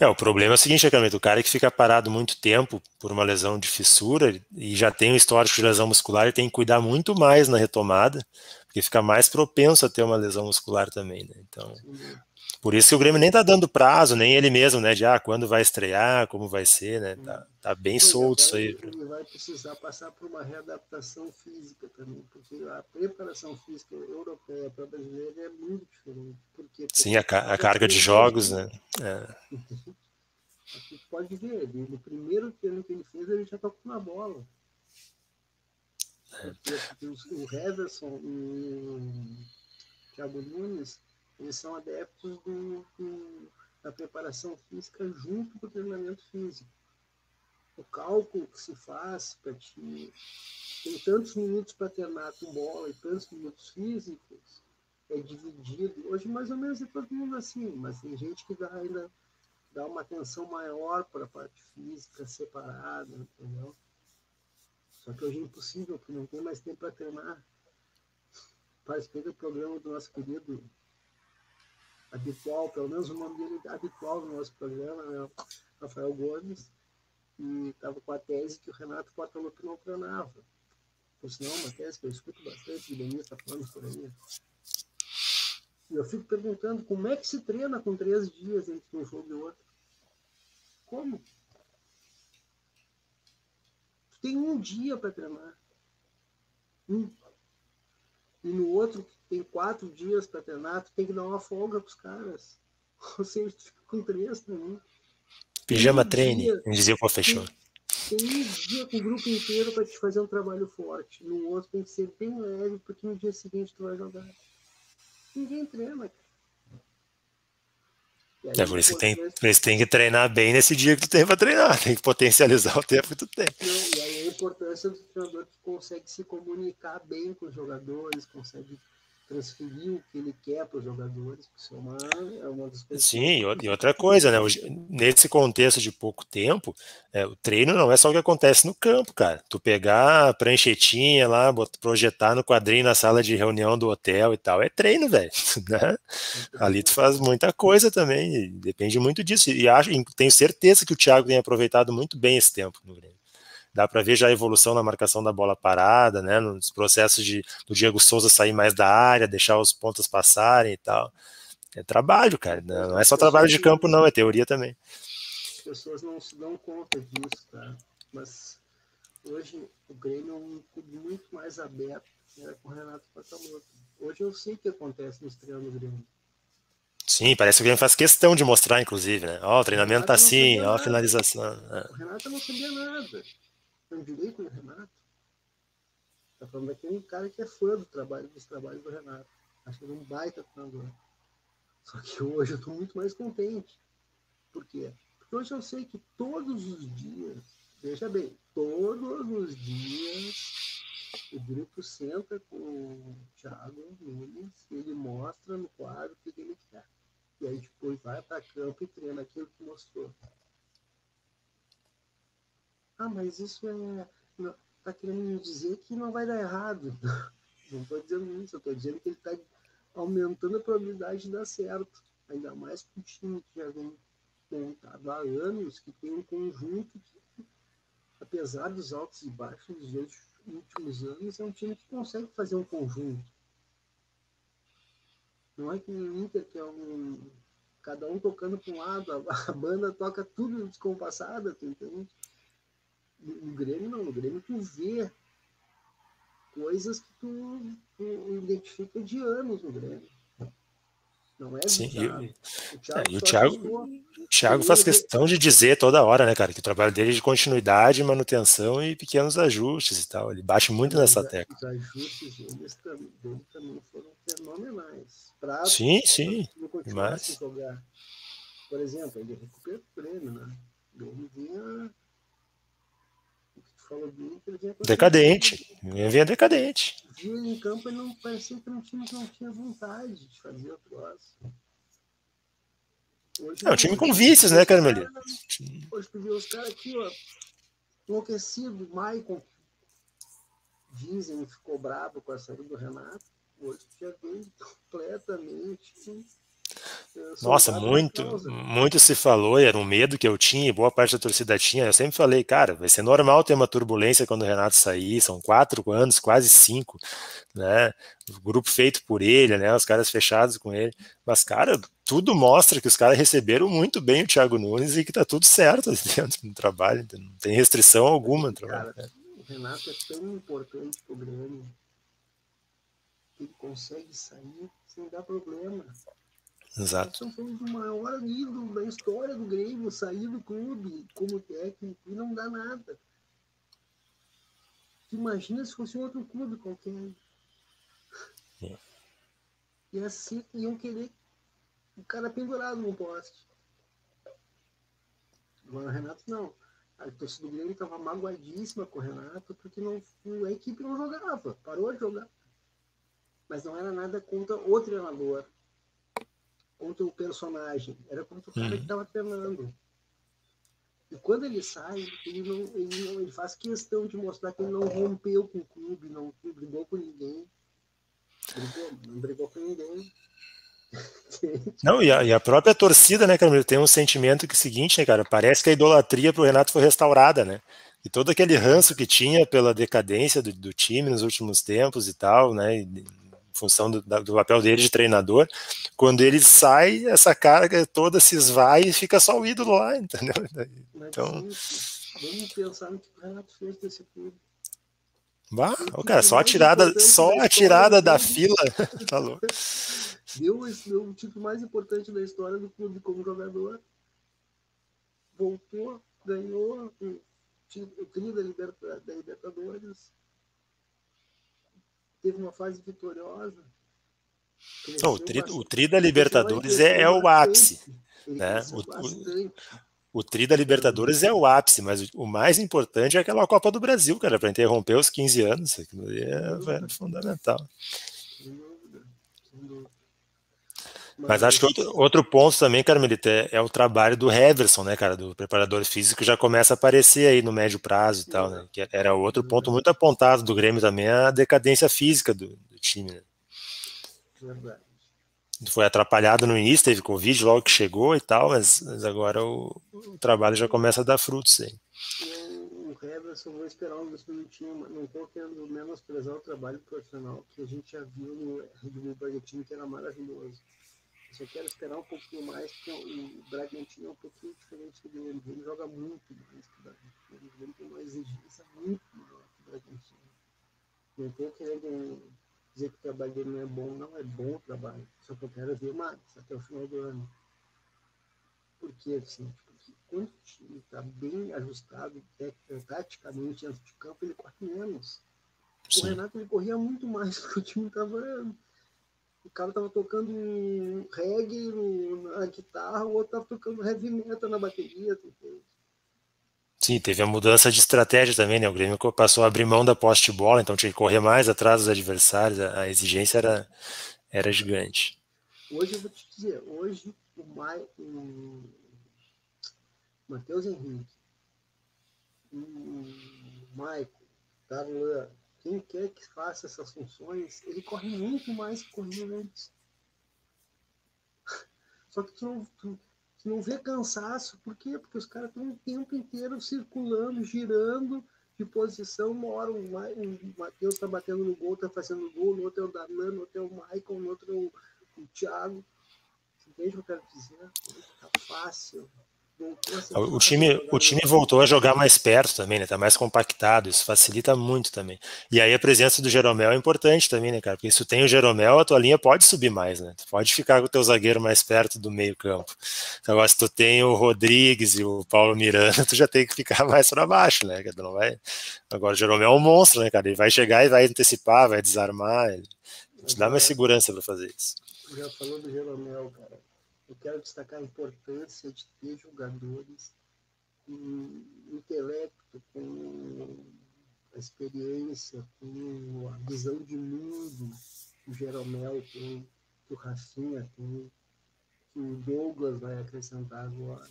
É, o problema é o seguinte, Acamento, o cara que fica parado muito tempo por uma lesão de fissura e já tem um histórico de lesão muscular, ele tem que cuidar muito mais na retomada, porque fica mais propenso a ter uma lesão muscular também, né? Então, Sim. Por isso que o Grêmio nem tá dando prazo, nem ele mesmo, né? De ah, quando vai estrear, como vai ser, né? Tá, tá bem pois solto isso aí. Ele vai precisar passar por uma readaptação física também, porque a preparação física europeia para brasileira é muito diferente. Porque, Sim, a, a carga de jogos, né? É. Aqui pode ver, ele, no primeiro treino que ele fez, ele já tocou na bola. É. Porque, o Heverson e o Thiago Nunes eles são adeptos do, do, da preparação física junto com o treinamento físico. O cálculo que se faz para ti, tem tantos minutos para treinar com bola e tantos minutos físicos, é dividido. Hoje, mais ou menos, é todo mundo assim, mas tem gente que dá ainda dá uma atenção maior para a parte física separada, entendeu? Só que hoje é impossível, porque não tem mais tempo para treinar. Participei do programa do nosso querido habitual, pelo menos o nome dele habitual no nosso programa, né? Rafael Gomes, e estava com a tese que o Renato Portaluppi não treinava. Por sinal, uma tese que eu escuto bastante, o Denis está falando por aí. E eu fico perguntando como é que se treina com três dias entre um jogo e outro? Como? Tu tem um dia para treinar. Um. E no outro, tem quatro dias para treinar, tu tem que dar uma folga pros caras. Ou seja, tu fica com três também. Pijama um treine, dia, dizia o professor. Tem, tem um dia com o grupo inteiro para te fazer um trabalho forte. No outro tem que ser bem leve, porque no dia seguinte tu vai jogar. Ninguém treina, cara. É por isso, que tem, por isso tem que treinar bem nesse dia que tu tem para treinar, tem que potencializar o tempo que tu tem. Não, e aí a importância do treinador que consegue se comunicar bem com os jogadores, consegue transferir o que ele quer para os jogadores, isso é uma, é uma das coisas. Sim, e outra coisa, né? Nesse contexto de pouco tempo, é, o treino não é só o que acontece no campo, cara. Tu pegar a pranchetinha lá, projetar no quadrinho na sala de reunião do hotel e tal, é treino, velho. Né? Ali tu faz muita coisa também, depende muito disso. E acho, tenho certeza que o Thiago tem aproveitado muito bem esse tempo no Grêmio dá para ver já a evolução na marcação da bola parada, né, nos processos de do Diego Souza sair mais da área, deixar os pontos passarem e tal. É trabalho, cara, não é só trabalho de campo não, é teoria também. As pessoas não se dão conta disso, tá? Mas hoje o Grêmio é um clube muito mais aberto era com o Renato Patamoto. Hoje eu sei o que acontece no estreio do Grêmio. Sim, parece que o Grêmio faz questão de mostrar, inclusive, né? Ó, oh, o treinamento tá assim, ó, a finalização. É. O Renato não sabia nada tem direito no Renato. Tá falando daquele cara que é fã do trabalho, dos trabalhos do Renato. Acho que ele é um baita treinador. Só que hoje eu estou muito mais contente. Por quê? Porque hoje eu sei que todos os dias, veja bem, todos os dias o grupo senta com o Thiago Nunes e ele mostra no quadro o que ele quer. E aí depois vai para campo e treina aquilo que mostrou. Ah, mas isso é. Está querendo dizer que não vai dar errado. Não estou dizendo isso, eu estou dizendo que ele está aumentando a probabilidade de dar certo. Ainda mais com o time que já vem montado há anos, que tem um conjunto que, apesar dos altos e baixos dos últimos anos, é um time que consegue fazer um conjunto. Não é que o Inter, que é um. Cada um tocando para um lado, a, a banda toca tudo descompassada, tu entende? No Grêmio não, no Grêmio tu vê coisas que tu, tu identifica de anos no Grêmio. Não é Sim, e, o Thiago, é, e o Thiago, o Thiago faz questão de dizer toda hora, né, cara, que o trabalho dele é de continuidade, manutenção e pequenos ajustes e tal. Ele bate muito nessa tecla. Os ajustes deles também, também foram fenomenais. Pra, sim, sim. Mas... jogar. por exemplo, ele recupera o prêmio, né? Ele vinha. Que falou do Inter, vinha Decadente. Vinha decadente. Viu ele em campo, ele não parecia que um time que não tinha vontade de fazer o troço. Hoje, é um time com vícios, né, Carmelita? Hoje tu vê os caras aqui, ó, enlouquecido, Maicon. Dizem ficou bravo com a saída do Renato. Hoje já veio completamente. Nossa, muito, muito se falou, e era um medo que eu tinha, e boa parte da torcida tinha. Eu sempre falei, cara, vai ser normal ter uma turbulência quando o Renato sair, são quatro anos, quase cinco, né? O grupo feito por ele, né? Os caras fechados com ele. Mas, cara, tudo mostra que os caras receberam muito bem o Thiago Nunes e que tá tudo certo dentro do trabalho, não tem restrição alguma no trabalho. Cara, o Renato é tão importante pro Grêmio que ele consegue sair sem dar problema. Exato. Nós estamos o maior ídolo da história do Grêmio, sair do clube como técnico e não dá nada. Imagina se fosse outro clube qualquer. E assim iam querer o cara pendurado no poste. Agora o Renato não. A torcida do Grêmio estava magoadíssima com o Renato porque não, a equipe não jogava, parou de jogar. Mas não era nada contra o treinador contra o personagem, era contra o cara uhum. que estava treinando. E quando ele sai, ele, não, ele, não, ele faz questão de mostrar que ele não rompeu com o clube, não, brigou com ninguém. Brigou, não brigou com ninguém. Não, e a, e a, própria torcida, né, Camilo, tem um sentimento que é o seguinte, né, cara, parece que a idolatria pro Renato foi restaurada, né? E todo aquele ranço que tinha pela decadência do, do time nos últimos tempos e tal, né, e, função do, do, papel dele de treinador, quando ele sai, essa carga toda se esvai e fica só o ídolo lá, entendeu? Então. Vamos pensar no que o Renato fez desse clube. Bah, oh, cara, só a tirada, só a tirada da fila. tá louco. Deu, deu o título mais importante da história do clube como jogador. Voltou, ganhou o, o tri da, da Libertadores teve uma fase vitoriosa. Não, o, tri, o tri da Libertadores é, é, o ápice. Né? O, o, o, tri da Libertadores é o ápice, mas o, mais importante é aquela Copa do Brasil, cara, para interromper os 15 anos. Aquilo é, é fundamental. Sem dúvida, sem dúvida. Mas acho que outro, outro ponto também, Carmelita, é, é, o trabalho do Heverson, né, cara, do preparador físico, já começa a aparecer aí no médio prazo e tal, né? Que era outro ponto muito apontado do Grêmio também, a decadência física do, do time, né? Verdade. Foi atrapalhado no início, teve Covid logo que chegou e tal, mas, mas agora o, o, trabalho já começa a dar frutos aí. O Heverson, vou esperar um minutinhos, não estou querendo menosprezar o trabalho profissional que a gente já viu no Red Bull Bragantino, que era maravilhoso só quero esperar um pouquinho mais, porque o Bragantino é um pouquinho diferente do Grêmio. Ele joga muito mais que o Bragantino. O Grêmio tem uma exigência muito maior que o Bragantino. Não estou querendo dizer que o trabalho dele não é bom, não é bom o trabalho. Só que eu quero ver mais até o final do ano. Por que assim? Porque quando o time está bem ajustado, taticamente dentro de campo, ele corre menos. Sim. O Renato ele corria muito mais porque o time estava o cara tava tocando um reggae na guitarra, o outro tava tocando heavy metal na bateria. Sim, teve a mudança de estratégia também, né? O Grêmio passou a abrir mão da poste de bola, então tinha que correr mais atrás dos adversários, a exigência era, era gigante. Hoje eu vou te dizer, hoje o, Mai, o Matheus Henrique, o Maico, Darlan, quem quer que faça essas funções, ele corre muito mais que corria antes. Só que tu não, tu, tu não vê cansaço, por quê? Porque os caras estão o tempo inteiro circulando, girando de posição. Uma hora Ma o Matheus está batendo no gol, está fazendo gol, no outro é o Darlan, no outro é o Michael, no outro é o, o Thiago. Entende o que eu quero dizer? Tá fácil. O time, o time voltou a jogar mais perto também, né? Tá mais compactado, isso facilita muito também. E aí a presença do Jeromel é importante também, né, cara? Porque se tu tem o Jeromel, a tua linha pode subir mais, né? Tu pode ficar com o teu zagueiro mais perto do meio-campo. Agora, se tu tem o Rodrigues e o Paulo Miranda, tu já tem que ficar mais para baixo, né? Não vai... Agora, o Jeromel é um monstro, né, cara? Ele vai chegar e vai antecipar, vai desarmar. Ele te dá mais segurança para fazer isso. Já falou do Jeromel, cara eu quero destacar a importância de ter jogadores com intelecto, com a experiência, com a visão de mundo que o Jeromel tem, que o Rafinha tem, que o Douglas vai acrescentar agora,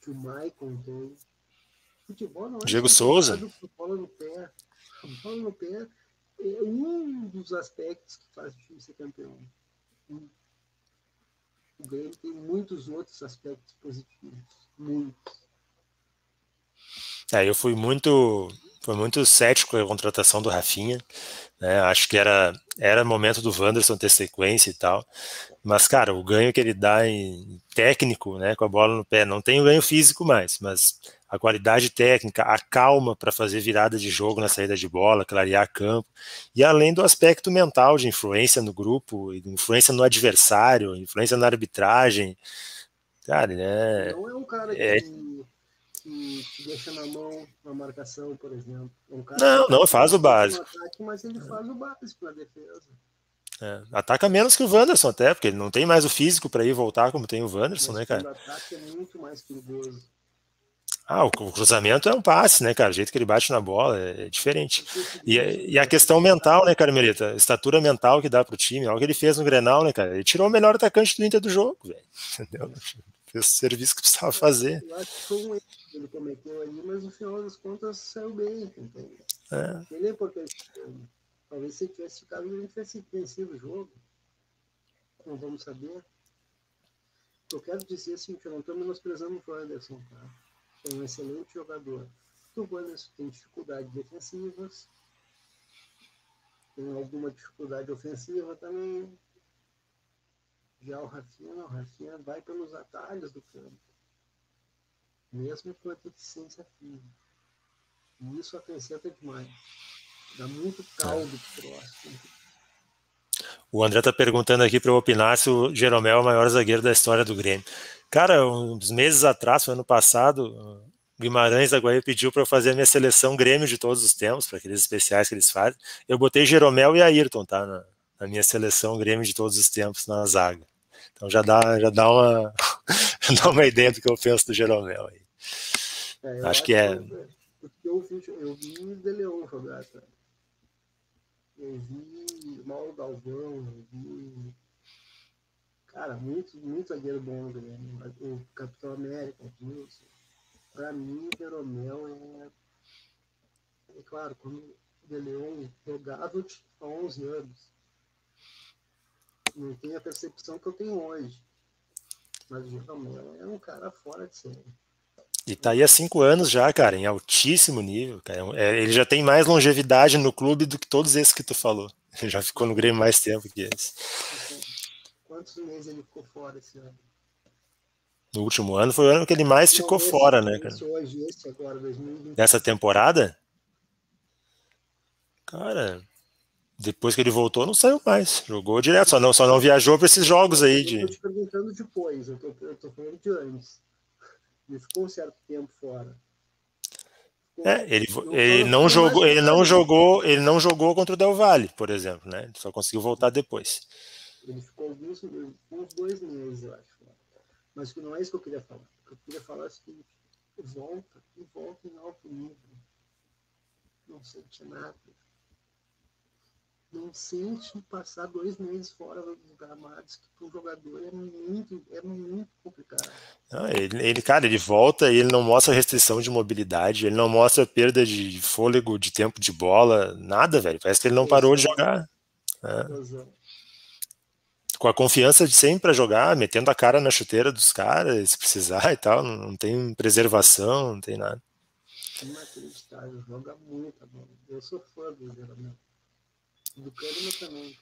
que o Maicon tem. Futebol não é Diego Souza. Bola no pé. Bola no pé é um dos aspectos que faz o time ser campeão. O tem muitos outros aspectos positivos. Muitos. É, eu fui muito, fui muito cético a contratação do Rafinha. Né? Acho que era, era momento do Wanderson ter sequência e tal. Mas, cara, o ganho que ele dá em técnico, né, com a bola no pé, não tem o ganho físico mais, mas a qualidade técnica, a calma para fazer virada de jogo na saída de bola, clarear campo, e além do aspecto mental de influência no grupo, influência no adversário, influência na arbitragem. Cara, né? Não é um cara é... que, te deixa na mão na marcação, por exemplo. Um não, não, faz o básico. Ataque, mas ele faz o básico na defesa. É, ataca menos que o Wanderson até, porque ele não tem mais o físico para ir voltar como tem o Wanderson, né, cara? O ataque é muito mais perigoso. Ah, o cruzamento é um passe, né, cara? O jeito que ele bate na bola é, é diferente. E, e, a questão mental, né, Carmelita? Estatura mental que dá pro time, algo que ele fez no Grenal, né, cara? Ele tirou o melhor atacante do Inter do jogo, velho. Entendeu? Fez o serviço que precisava fazer. Eu acho que foi um erro que ele cometeu ali, mas no final das contas saiu bem, entendeu? É. Ele é importante. Talvez se ele tivesse ficado, ele tivesse vencido o jogo. Não vamos saber. Eu quero dizer assim, que eu não estou menosprezando o Anderson, tá? É um excelente jogador. O Wanderson tem dificuldades defensivas, tem alguma dificuldade ofensiva também. Já o Rafinha, o Rafinha vai pelos atalhos do campo, mesmo com a deficiência física. E isso acrescenta demais. Dá muito caldo pro próximo. O André tá perguntando aqui para eu opinar se o Jeromel é o maior zagueiro da história do Grêmio. Cara, uns meses atrás, ano passado, Guimarães da Guaíba pediu para eu fazer a minha seleção Grêmio de todos os tempos, para aqueles especiais que eles fazem. Eu botei Jeromel e Ayrton, tá? Na, na, minha seleção Grêmio de todos os tempos na zaga. Então já dá, já dá uma, dá uma ideia do que eu penso do Jeromel aí. É, acho, acho, que é. Eu vi, eu vi o De Leon jogar, cara. Eu vi Mauro Galvão, eu vi Cara, muito, muito zagueiro bom no Grêmio. O Capitão América, Wilson. Pra mim, o Jeromel é. É claro, quando o De Leon jogava, eu tinha 11 anos. Não tenho a percepção que eu tenho hoje. Mas o Jeromel é um cara fora de série. E tá aí há cinco anos já, cara, em altíssimo nível. Cara. É, ele já tem mais longevidade no clube do que todos esses que tu falou. Ele já ficou no Grêmio mais tempo que esse. Quantos meses ele ficou fora esse ano? No último ano foi o ano que ele mais Não, ficou fora, né, cara? Hoje, esse agora, 2020. Nessa temporada? Cara, depois que ele voltou, não saiu mais. Jogou direto, só não, só não viajou para esses jogos aí. De... Eu tô te perguntando depois, eu tô, eu tô falando de antes. Ele ficou um certo tempo fora. É, ele, ele não jogou, ele não jogou, ele não jogou contra o Del Valle, por exemplo, né? Ele só conseguiu voltar depois. Ele ficou alguns, uns dois meses, eu acho. Mas não é isso que eu queria falar. O que eu queria falar é o seguinte: volta, e volta em alto nível. Não sente nada. Não sente passar dois meses fora dos gramados, que para um jogador é muito, é muito complicado. Não, ele, ele, cara, ele volta e ele não mostra restrição de mobilidade, ele não mostra perda de fôlego, de tempo de bola, nada, velho. Parece que ele não parou de jogar. É com a confiança de sempre para jogar, metendo a cara na chuteira dos caras, se precisar e tal, não, tem preservação, não tem nada. Inacreditável, joga muito, mano. Eu sou fã do Geralmente. Do Kahneman também.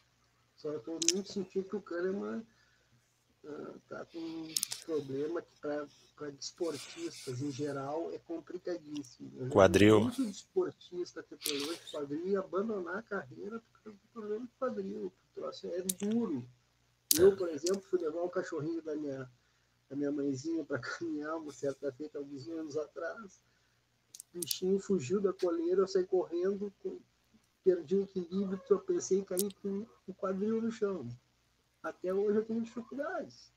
Só eu tô muito sentindo que o Kahneman uh, tá com um problema que para desportistas em geral é complicadíssimo. Eu quadril. Muito desportista que tem hoje quadril e abandonar a carreira por causa do problema de quadril. O troço é duro. Eu, por exemplo, fui levar um cachorrinho da minha, da minha mãezinha para caminhar uma certa feita, alguns anos atrás. O bichinho fugiu da coleira, eu saí correndo, perdi o equilíbrio, tropecei e caí com o quadril no chão. Até hoje eu tenho dificuldades.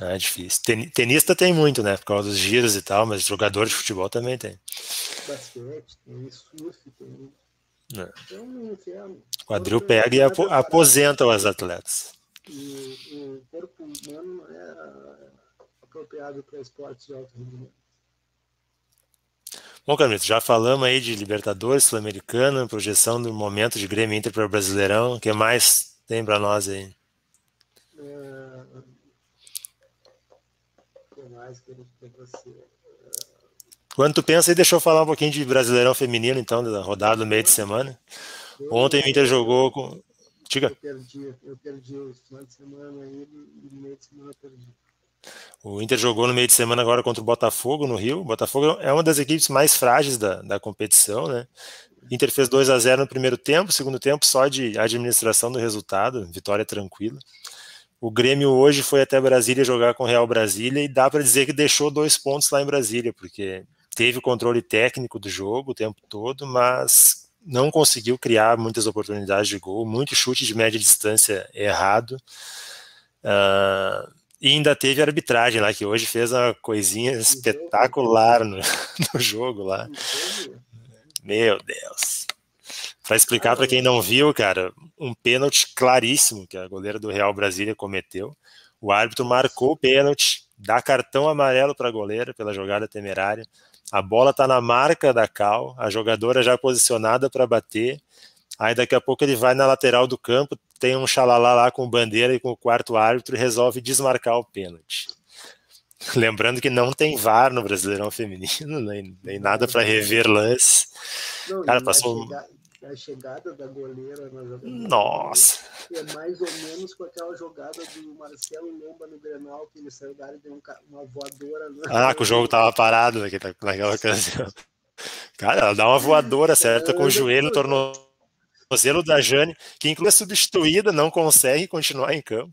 É difícil. Tenista tem muito, né? Por causa dos giros e tal, mas jogador de futebol também tem. Basquete, tem surf, tem. É. é um inferno. Quadril pega e apo aposenta os atletas. E o corpo humano não é apropriado para esportes de alto rendimento. Bom, Carlito, já falamos aí de Libertadores, Sul-Americano, projeção do momento de Grêmio Inter para o Brasileirão. O que mais tem para nós aí? É... O que mais que a gente tem para? Quando tu pensa aí, deixa eu falar um pouquinho de Brasileirão Feminino, então, da rodada do meio de semana. Ontem o Inter jogou com. Diga. Eu perdi, eu perdi o final de semana aí, no meio de semana eu perdi. O Inter jogou no meio de semana agora contra o Botafogo no Rio. O Botafogo é uma das equipes mais frágeis da, da competição, né? O Inter fez 2 a 0 no primeiro tempo, segundo tempo só de administração do resultado, vitória tranquila. O Grêmio hoje foi até Brasília jogar com o Real Brasília e dá para dizer que deixou dois pontos lá em Brasília, porque teve o controle técnico do jogo o tempo todo, mas não conseguiu criar muitas oportunidades de gol, muito chute de média distância errado. Uh, e ainda teve arbitragem lá, que hoje fez uma coisinha espetacular no, no jogo lá. Meu Deus. Para explicar para quem não viu, cara, um pênalti claríssimo que a goleira do Real Brasília cometeu. O árbitro marcou o pênalti, dá cartão amarelo para a goleira pela jogada temerária. A bola está na marca da Cal, a jogadora já posicionada para bater. Aí daqui a pouco ele vai na lateral do campo, tem um xalala lá com bandeira e com o quarto árbitro e resolve desmarcar o pênalti. Lembrando que não tem VAR no Brasileirão Feminino, nem, nem nada para rever lance. Não, Cara, passou. A chegada, a chegada da goleira na jogada. Nossa! É mais ou menos com aquela jogada do Marcelo Lomba no Grenal, que ele saiu da área e deu uma voadora. Ah, que o jogo tava parado naquela, naquela ocasião. Cara, ela dá uma voadora certa com o joelho, tornou tornozelo da Jane, que inclusive é substituída, não consegue continuar em campo.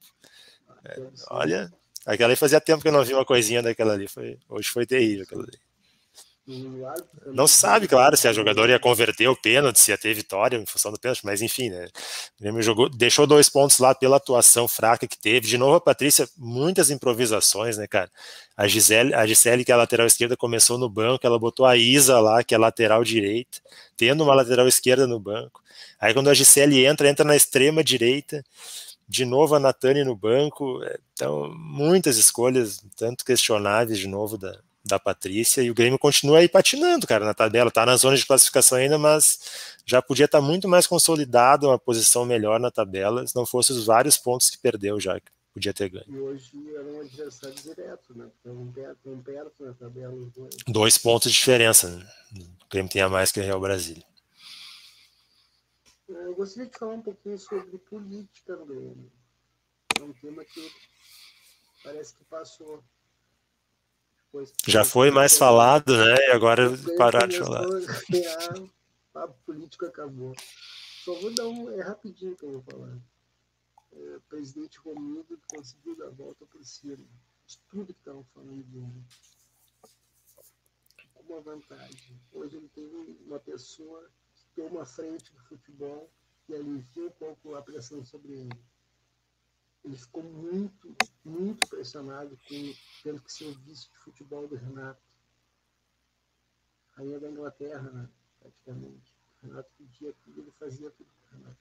É, olha, aquela ali fazia tempo que eu não vi uma coisinha daquela ali. Foi, hoje foi terrível aquela ali. Não se sabe, claro, se a jogadora ia converter o pênalti, se ia ter vitória em função do pênalti, mas enfim, né? O Grêmio jogou, deixou dois pontos lá pela atuação fraca que teve. De novo, a Patrícia, muitas improvisações, né, cara? A Gisele, a Gisele, que é a lateral esquerda, começou no banco, ela botou a Isa lá, que é lateral direita, tendo uma lateral esquerda no banco. Aí quando a Gisele entra, entra na extrema direita, de novo a Natane no banco. Então, muitas escolhas, tanto questionáveis de novo da, da Patrícia, e o Grêmio continua aí patinando, cara, na tabela, tá na zona de classificação ainda, mas já podia estar tá muito mais consolidado, uma posição melhor na tabela, se não fosse os vários pontos que perdeu já, que podia ter ganho. E hoje era um adversário direto, né? Estavam perto, perto na tabela. Dois. dois pontos de diferença, né? O Grêmio tem a mais que o Real Brasília. Eu gostaria de falar um pouquinho sobre política no Grêmio. É um tema que parece que passou. Já foi mais falado, né? E agora parar de falar. A, a política acabou. Só vou dar um. É rapidinho que eu vou falar. É, o presidente Romildo conseguiu dar a volta por cima de tudo que estavam falando dele. Com uma vantagem. Hoje ele tem uma pessoa toma frente do futebol e alivia um pouco a pressão sobre ele. Ele ficou muito, muito pressionado com tendo que ser o vice de futebol do Renato. Rainha da Inglaterra, né, praticamente. O Renato pedia tudo, ele fazia tudo o Renato.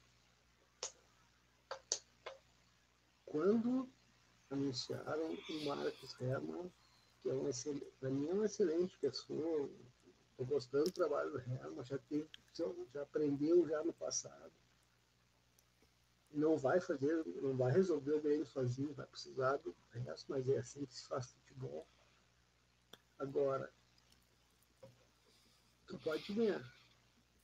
Quando anunciaram o Marcos Herman, que é um para mim é uma excelente pessoa, Estou gostando do trabalho do Herman, já, teve, já aprendeu já no passado. Não vai fazer, não vai resolver o Grêmio sozinho, vai precisar do resto, mas é assim que se faz futebol. Agora, tu pode ganhar.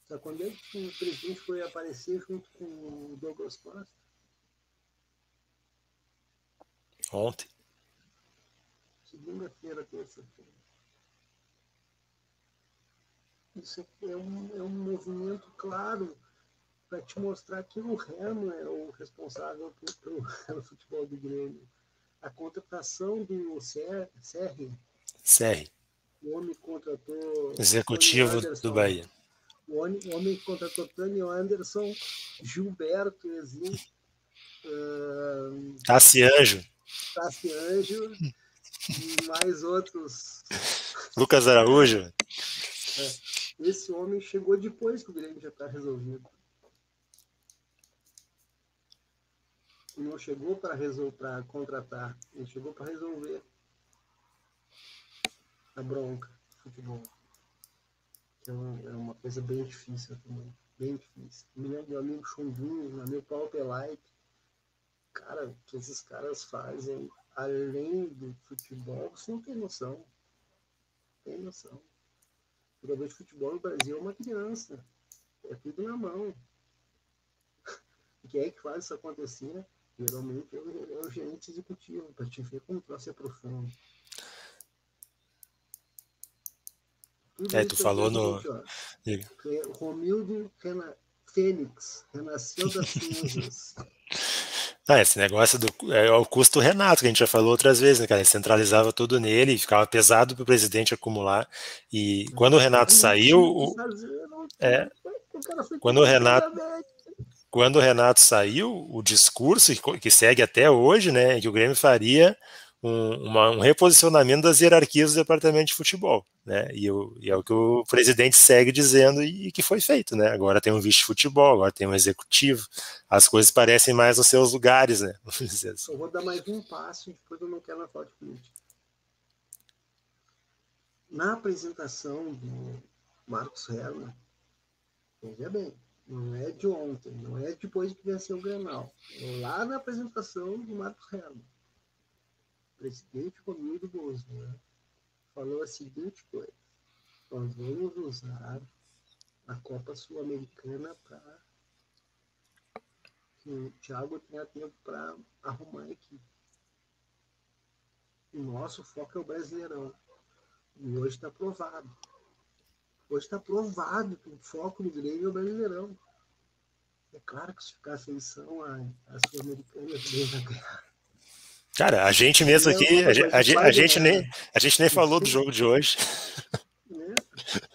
Sabe quando é que o presidente foi aparecer junto com o Douglas Costa? Ontem. Segunda-feira, terça-feira. Isso é um, é um movimento claro para te mostrar que o Herman é o responsável pelo, pelo futebol do Grêmio. A contratação do Serri. Serri. O homem contratou. Executivo do Bahia. O homem, o homem contratou Tony Anderson, Gilberto Exim. Uh, Tassianjo. Tassi Anjo e mais outros. Lucas Araújo. É, esse homem chegou depois que o Grêmio já está resolvido. Não chegou para resolver, contratar, ele chegou para resolver a bronca do futebol. Que é uma, é uma coisa bem difícil também. Bem difícil. Me lembro do amigo Chundinho, meu amigo Paulo Pelaipe. Cara, que esses caras fazem além do futebol, você não tem noção. Tem noção. O jogador de futebol no Brasil é uma criança. É tudo na mão. Quem é que faz isso acontecer? Geralmente é o, é o gerente executivo, para te ver como é profundo. Tudo é, tu falou no. Romildo Rena... Fênix, renasceu das cinzas. Ah, esse negócio do é o custo Renato, que a gente já falou outras vezes, né, cara? Ele centralizava tudo nele, ficava pesado para o presidente acumular. E quando o Renato saiu. O, é, quando o Renato. Quando o Renato saiu, o discurso que segue até hoje, né, que o Grêmio faria um, uma, um, reposicionamento das hierarquias do departamento de futebol, né? E, o, e, é o que o presidente segue dizendo e, e que foi feito, né? Agora tem um vice de futebol, agora tem um executivo, as coisas parecem mais nos seus lugares, né? Assim. Eu vou dar mais um passo e depois eu não quero na foto política. Na apresentação do Marcos Herman, veja bem, não é de ontem, não é depois que venceu o Grenal, é lá na apresentação do Marcos Herman presidente Romildo Bolsonaro falou a seguinte coisa: nós vamos usar a Copa Sul-Americana para que o Thiago tenha tempo para arrumar a equipe. O nosso foco é o Brasileirão. E hoje está provado. Hoje está provado que o foco do Grêmio é o Brasileirão. É claro que se ficar a seleção, a, a Sul-Americana vai ganhar. Cara, a gente mesmo aqui, a, gente, a, a gente nem, a gente nem falou do jogo de hoje. Né?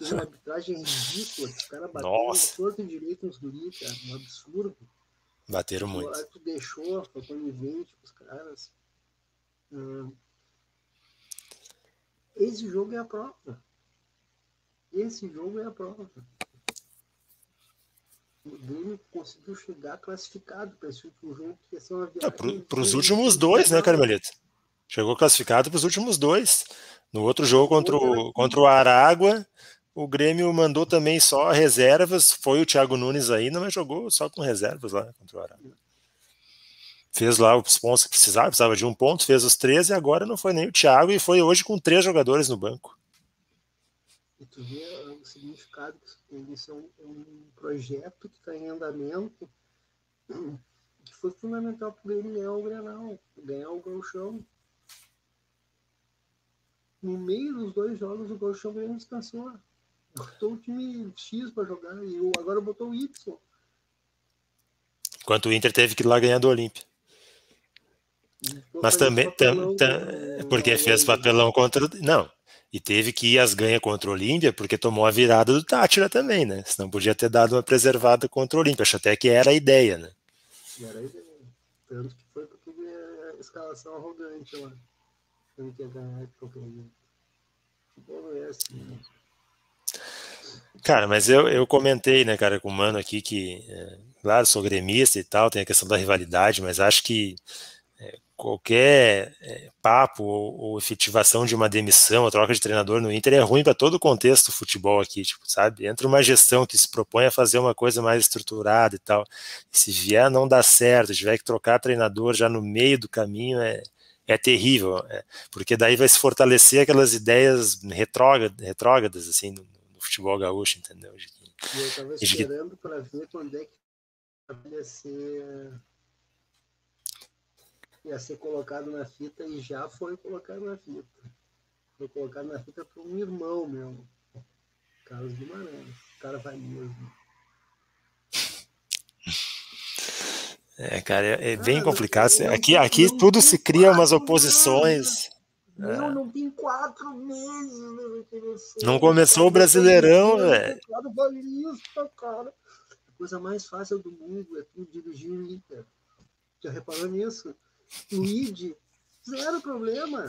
Uma arbitragem ridícula, os caras bateram todo direito nos guris, cara, um absurdo. Bateram muito. Aí tu deixou, foi conivente com os caras. Hum. Esse jogo é a prova. Esse jogo é a prova o Grêmio conseguiu chegar classificado para esse último jogo, que ia ser uma viagem. Para os últimos dois, né, Carmelito? Chegou classificado para os últimos dois. No outro jogo contra o, contra o Aragua, o Grêmio mandou também só reservas. Foi o Thiago Nunes ainda, mas jogou só com reservas lá contra o Aragua. Fez lá os pontos que precisava, precisava de um ponto, fez os 13 e agora não foi nem o Thiago e foi hoje com três jogadores no banco. E tu vê o significado que isso é um, é um projeto que está em andamento, que foi fundamental para ele ganhar o Grenal, ganhar o Golchão. No meio dos dois jogos, o Golchão ganhou descansou. Botou o time X para jogar e agora botou o Y. Enquanto o Inter teve que ir lá ganhar do Olímpia. Mas também, tam, tam, porque fez papelão contra. Não, e teve que ir às ganha contra o Olímpia, porque tomou a virada do Tátira também, né? Senão podia ter dado uma preservada contra o Olímpia. Acho até que era a ideia, né? Era a ideia. Tanto que foi porque a escalação arrogante lá. É assim, né? Cara, mas eu, eu comentei, né, cara, com o mano aqui que, é, claro, sou gremista e tal, tem a questão da rivalidade, mas acho que qualquer é, papo ou, ou, efetivação de uma demissão, a troca de treinador no Inter é ruim para todo o contexto do futebol aqui, tipo, sabe? Entra uma gestão que se propõe a fazer uma coisa mais estruturada e tal. E se vier não dá certo, tiver que trocar treinador já no meio do caminho, é, é terrível, é, porque daí vai se fortalecer aquelas ideias retrógradas, retrógradas assim, no, no, futebol gaúcho, entendeu? E eu estava esperando para ver quando é que ia ser ia ser colocado na fita e já foi colocado na fita. Foi colocado na fita por um irmão meu, Carlos Guimarães. O cara vai mesmo. É, cara, é, é bem complicado. aqui aqui tudo se cria umas oposições. Não, é. não tem quatro meses. Né, não começou o Brasileirão, velho. cara. A coisa mais fácil do mundo é tu dirigir o Inter. Já reparou nisso? O ID zero problema.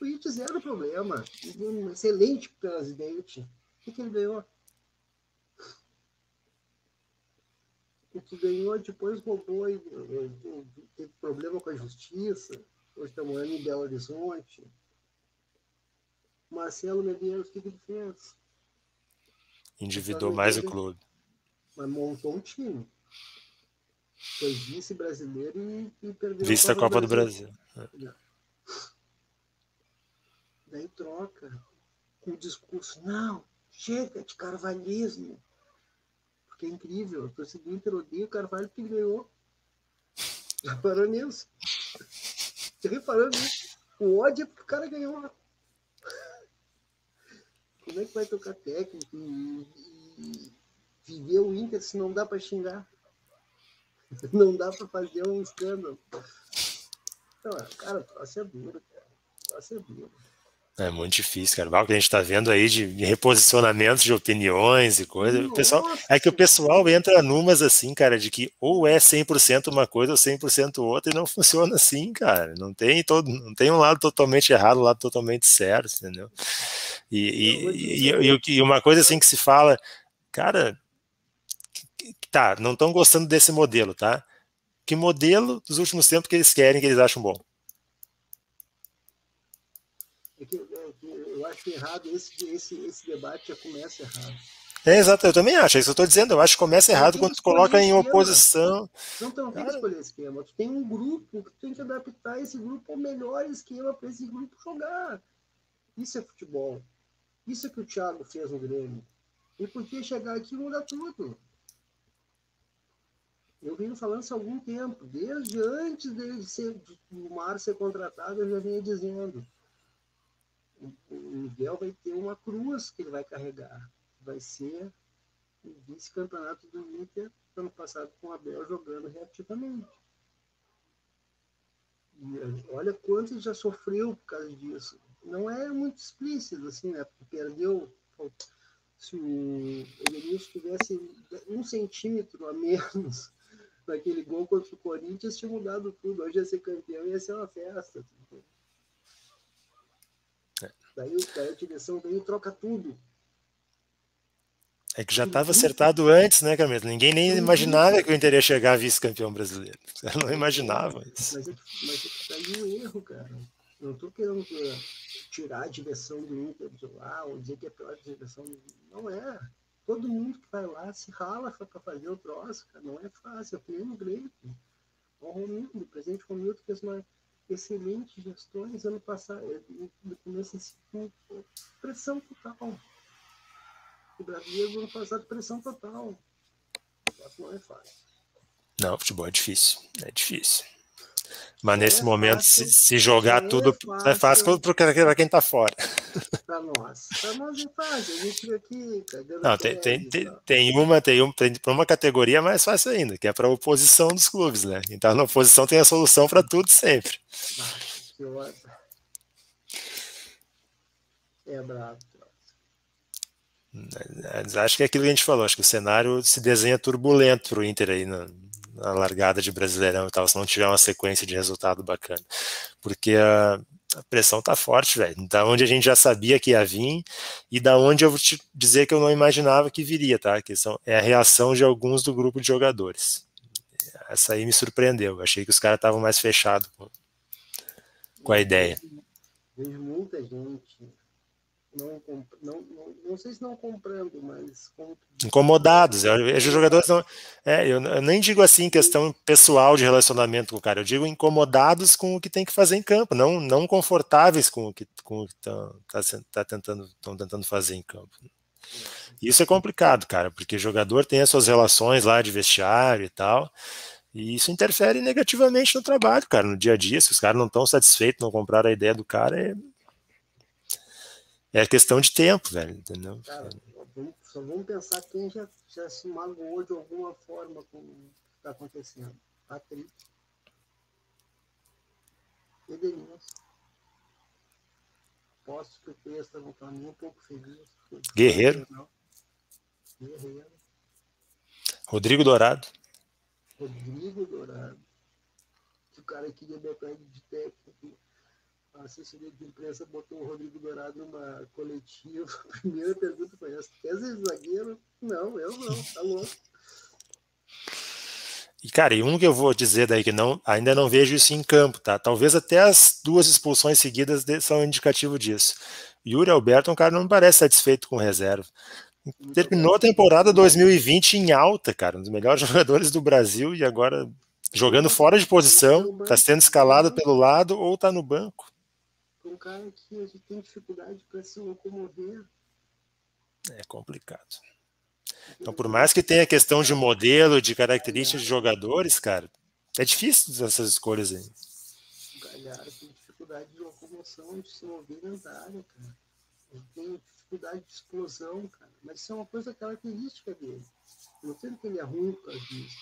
O It, zero problema. Um excelente presidente. O que, ele ganhou? O que ganhou depois roubou e teve problema com a justiça. Hoje está morando em Belo Horizonte. Marcelo Medeiros, o que, que ele fez? Endividou mais o clube. Mas montou um time. Foi vice brasileiro e, e perdeu vice a Copa, do Brasil. Do Brasil. É. Daí troca com o discurso, não, chega de carvalhismo. Porque é incrível, a torcida do Inter odeia o Carvalho que ganhou. Já parou nisso? Já reparou nisso? O ódio é porque o cara ganhou. Como é que vai tocar técnico e, e viver o Inter se não dá para xingar? Não dá para fazer um escândalo. Então, cara, vai ser duro, cara. Vai ser duro. É muito difícil, cara. O que a gente está vendo aí de reposicionamentos de opiniões e coisas. O pessoal, é que o pessoal entra numas assim, cara, de que ou é 100% uma coisa ou 100% outra e não funciona assim, cara. Não tem todo, não tem um lado totalmente errado, um lado totalmente certo, entendeu? E, e, e, e uma coisa assim que se fala, cara, tá, não estão gostando desse modelo, tá? Que modelo dos últimos tempos que eles querem, que eles acham bom? É que, é que eu acho errado, esse, esse, esse debate já começa errado. É, exato, eu também acho, é isso que eu estou dizendo, eu acho que começa errado quando tu coloca em oposição. Não, não tem que escolher esquema, tu tem um grupo que tu tem que adaptar esse grupo ao melhor esquema para esse grupo jogar. Isso é futebol. Isso é que o Thiago fez no Grêmio. E por que chegar aqui muda tudo? Eu venho falando isso há algum tempo, desde antes ser, o Mar ser contratado, eu já vinha dizendo o Miguel vai ter uma cruz que ele vai carregar. Vai ser o vice-campeonato do Inter ano passado com o Abel jogando reativamente. E olha quanto ele já sofreu por causa disso. Não é muito explícito, assim, né? Porque perdeu. Se o Edenilson tivesse um centímetro a menos naquele gol contra o Corinthians, tinha mudado tudo. Hoje ia ser campeão ia ser uma festa. Daí, daí a direção veio e troca tudo. É que já estava acertado antes, né, Camilo? Ninguém nem imaginava que o Inter ia chegar a vice-campeão brasileiro. Eu não imaginava isso. Mas é mas é tá aí um erro, cara. Não estou querendo tirar a direção do Inter de lá, ou dizer que é a pior direção. Não é. Todo mundo que vai lá se rala para fazer o troço, cara. Não é fácil. No Grêmio. O Romildo, o presidente Romildo fez uma excelentes gestões ano passado, eh, no começo desse pressão total. O Brasil ano passado pressão total. Não é fácil. Não, futebol é difícil. É difícil. Mas nesse é momento, fácil, se, se, jogar é tudo, fácil, é fácil para quem está fora. Para nós. Para nós é fácil. A gente fica aqui. Não, tem, tem, tem, tem, uma, tem, um, tem uma categoria mais fácil ainda, que é para a oposição dos clubes, né? Então na oposição tem a solução para tudo sempre. É brabo. Acho que é aquilo que a gente falou, acho que o cenário se desenha turbulento para o Inter aí na, na, largada de Brasileirão e tal, se não tiver uma sequência de resultado bacana. Porque a, a pressão tá forte, velho. Da onde a gente já sabia que ia vir e da onde eu vou te dizer que eu não imaginava que viria, tá? Que são, é a reação de alguns do grupo de jogadores. Essa aí me surpreendeu. Eu achei que os caras estavam mais fechados com, com a ideia. Vejo muita gente não, não, não, sei se não comprando, mas incomodados. Vejo jogadores não, é, eu, eu, nem digo assim questão pessoal de relacionamento com o cara, eu digo incomodados com o que tem que fazer em campo, não, não confortáveis com o que com o que tá, tá, tá tentando estão tentando fazer em campo. Isso é complicado, cara, porque jogador tem as suas relações lá de vestiário e tal. E isso interfere negativamente no trabalho, cara, no dia a dia. Se os caras não estão satisfeitos, não compraram a ideia do cara, é, é questão de tempo, velho, entendeu? Cara, só vamos pensar quem já, já se magoou de alguma forma com o que está acontecendo. Patrick. Edenilson. Posso que o texto não está nem um pouco feliz. Guerreiro. Guerreiro. Rodrigo Dourado. Rodrigo Dourado. Que o cara queria botar ele de técnico a assessoria de imprensa botou o Rodrigo Dourado numa coletiva. A primeira pergunta foi essa: quer ser zagueiro? Não, eu não, tá louco. E, cara, e um que eu vou dizer daí que não, ainda não vejo isso em campo, tá? Talvez até as duas expulsões seguidas de, são indicativo disso. Yuri Alberto é um cara não parece satisfeito com reserva. Terminou a temporada 2020 em alta, cara, um dos melhores jogadores do Brasil e agora jogando fora de posição, está sendo escalado pelo lado ou está no banco. Um cara que tem dificuldade para se locomover. É complicado. Então, por mais que tenha questão de modelo, de características de jogadores, cara, é difícil essas escolhas aí. O Galhardo tem dificuldade de locomoção, de se mover área, cara. Ele tem dificuldade de explosão, cara. Mas isso é uma coisa característica dele. Não sei que ele é ruim por causa disso.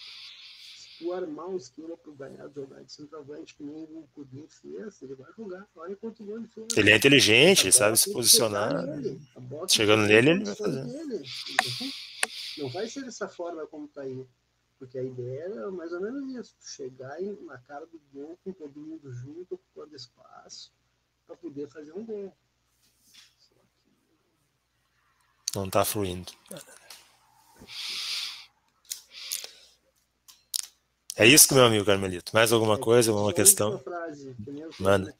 Tu armar um esquema pro Galhardo jogar de centroavante, que nem o Cudê fez, ele vai jogar. Olha quanto gol ele fez. Ele é inteligente, ele sabe se posicionar. Chegando nele, ele vai fazer. Dele. Não vai ser dessa forma como tá aí. Porque a ideia é mais ou menos isso. Chegar na cara do gol com todo mundo junto, ocupando espaço, para poder fazer um gol. Não está fluindo. É isso, meu amigo Carmelito. Mais alguma é, coisa, alguma questão? Frase, que Manda.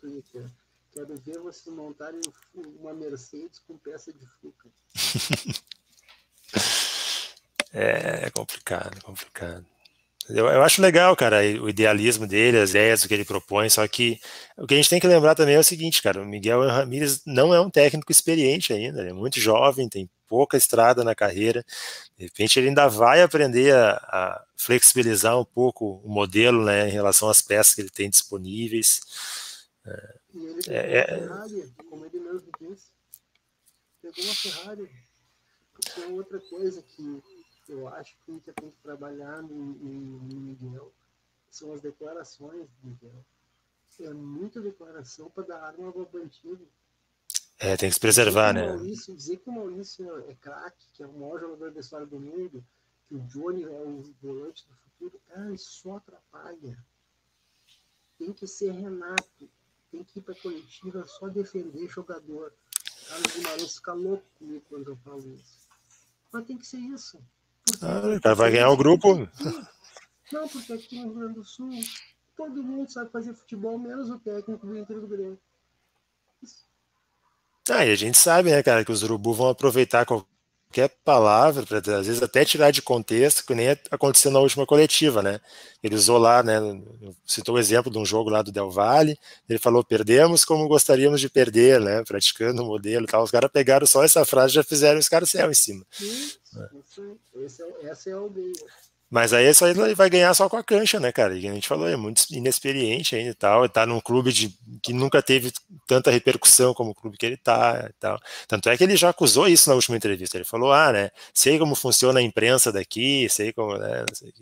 Quero ver vocês montarem uma Mercedes com peça de Fuca. É, é complicado, é complicado. Eu, eu, acho legal, cara, o idealismo dele, as ideias, o que ele propõe, só que o que a gente tem que lembrar também é o seguinte, cara, o Miguel Ramírez não é um técnico experiente ainda, ele é muito jovem, tem pouca estrada na carreira, de repente ele ainda vai aprender a, a flexibilizar um pouco o modelo, né, em relação às peças que ele tem disponíveis. É, e ele pegou é, uma é Ferrari, como ele mesmo disse, pegou uma Ferrari, porque é outra coisa que eu acho que a gente tem que trabalhar no, no, Miguel são as declarações do Miguel. É muita declaração para dar arma ao bandido. É, tem que se preservar, dizer né? Maurício, dizer que o Maurício é craque, que é o maior jogador da história do mundo, que o Johnny é o volante do futuro, cara, isso só atrapalha. Tem que ser Renato, tem que ir para a coletiva só defender jogador. Carlos Guimarães fica louco comigo quando eu falo isso. Mas tem que ser isso. Ah, o cara vai ganhar o grupo. Não, porque aqui no Rio Grande do Sul todo mundo sabe fazer futebol, menos o técnico do Inter do Grêmio. Ah, e a gente sabe, né, cara, que os urubu vão aproveitar qualquer palavra, para às vezes até tirar de contexto, que nem aconteceu na última coletiva, né? Ele usou lá, né? Citou o exemplo de um jogo lá do Del Valle, ele falou: perdemos como gostaríamos de perder, né? Praticando o modelo e tal. Os caras pegaram só essa frase e já fizeram os caras céu em cima. Isso, é. Esse é, essa é a aldeia. Mas aí só ele vai ganhar só com a cancha, né, cara? E a gente falou, é muito inexperiente ainda e tal. Tá num clube de, que nunca teve tanta repercussão como o clube que ele tá e tal. Tanto é que ele já acusou isso na última entrevista. Ele falou, ah, né? Sei como funciona a imprensa daqui, sei como, né? Sei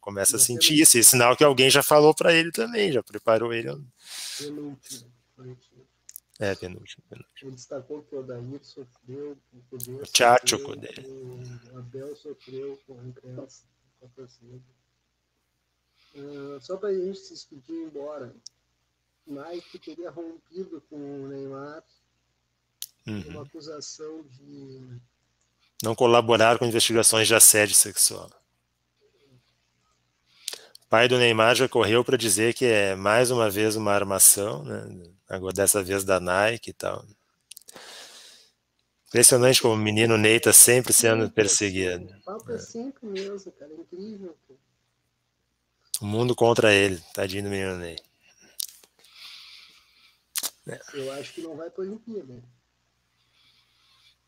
começa a sentir isso. E sinal que alguém já falou para ele também, já preparou ele. Penúltimo. É, penúltimo, penúltimo. Ele destacou que o Odair sofreu, o Cudê sofreu, o Abel sofreu com a imprensa, Uh, só para a gente se despedir ir embora, Nike teria rompido com o Neymar uhum. uma acusação de não colaborar com investigações de assédio sexual. O pai do Neymar já correu para dizer que é mais uma vez uma armação, né? agora dessa vez da Nike e tal. Impressionante como o menino Ney está sempre sendo perseguido. O papo é sempre mesmo, cara, é incrível. O mundo contra ele, tadinho do menino Ney. É. Eu acho que não vai para a Olimpíada.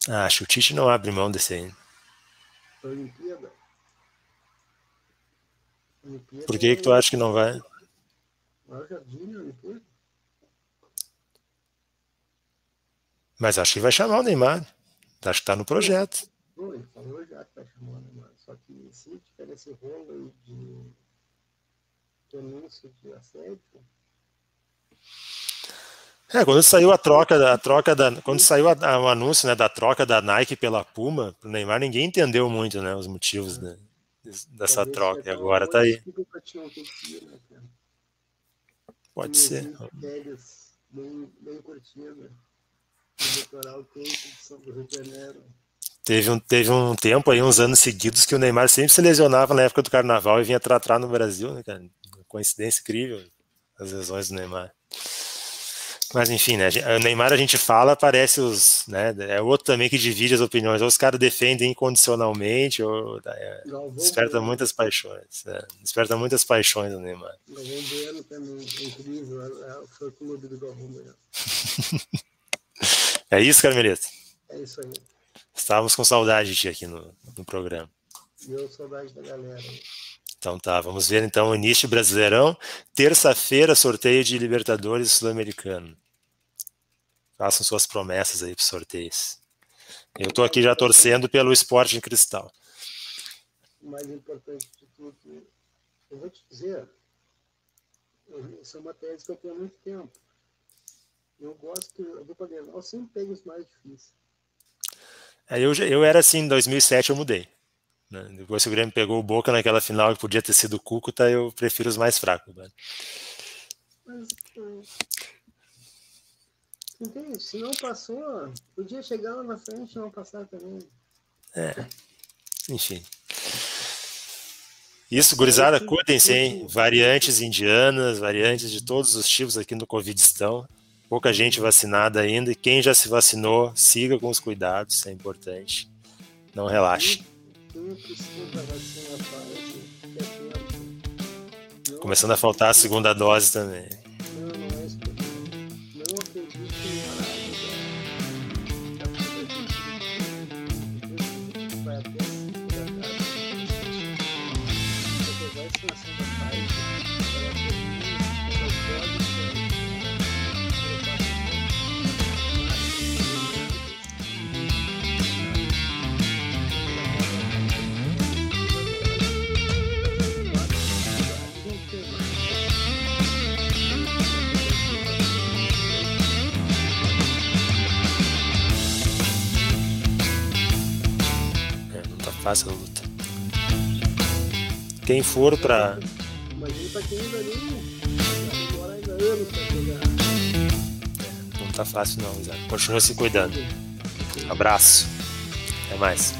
Ah, acho o Tite não abre mão desse aí. Olimpíada? Olimpíada Por que, que tu acha que não vai? Jardim, Olimpíada? Mas acho que vai chamar o Neymar. Acho que está no projeto. Não, ele falou já que vai chamar o Neymar. Só que se tiver esse rolo de denúncia de assédio. É, quando saiu a troca, a troca da, quando saiu a, a, o anúncio né, da troca da Nike pela Puma pro Neymar, ninguém entendeu muito, né, os motivos né, dessa Talvez troca. E agora tá aí. Né, Pode ser. bem, bem O de São de Janeiro. Teve um, teve um tempo aí, uns anos seguidos, que o Neymar sempre se lesionava na época do carnaval e vinha tratar no Brasil, né, cara? Coincidência incrível, as lesões do Neymar. Mas enfim, né? O Neymar a gente fala, parece os. Né, é outro também que divide as opiniões. Ou os caras defendem incondicionalmente, ou é, desperta muitas paixões. É, desperta muitas paixões o Neymar. Galvão Bueno também incrível, é, é o fã clube do Galvão Bueno. é isso, Carmelita? É isso aí. Estávamos com saudade de ti aqui no, no programa. Deu saudade da galera. Então tá, vamos ver então o início Brasileirão. Terça-feira, sorteio de Libertadores Sul-Americano. Façam suas promessas aí para sorteios. Eu estou aqui já torcendo pelo esporte em cristal. O mais importante de tudo, eu vou te dizer, é uma tese que eu tenho há muito tempo. Eu gosto, eu vou para eu sempre pego os mais difíceis. É, eu, eu era assim, em 2007 eu mudei. Né? Depois que o Grêmio pegou o Boca naquela final que podia ter sido o Cúcuta, eu prefiro os mais fracos. Né? Mas, entende? Se não passou, podia chegar lá na frente e não passar também. É, enfim. Isso, gurizada, cuidem-se, hein? Variantes indianas, variantes de todos os tipos aqui no Covid estão. Pouca gente vacinada ainda. E quem já se vacinou, siga com os cuidados, é importante. Não relaxe. Começando a faltar a segunda dose também. Fácil a luta. Quem for pra. Imagina pra quem ainda nem demora ainda anos pra jogar. Não tá fácil não, Zé. Continua se cuidando. Abraço. Até mais.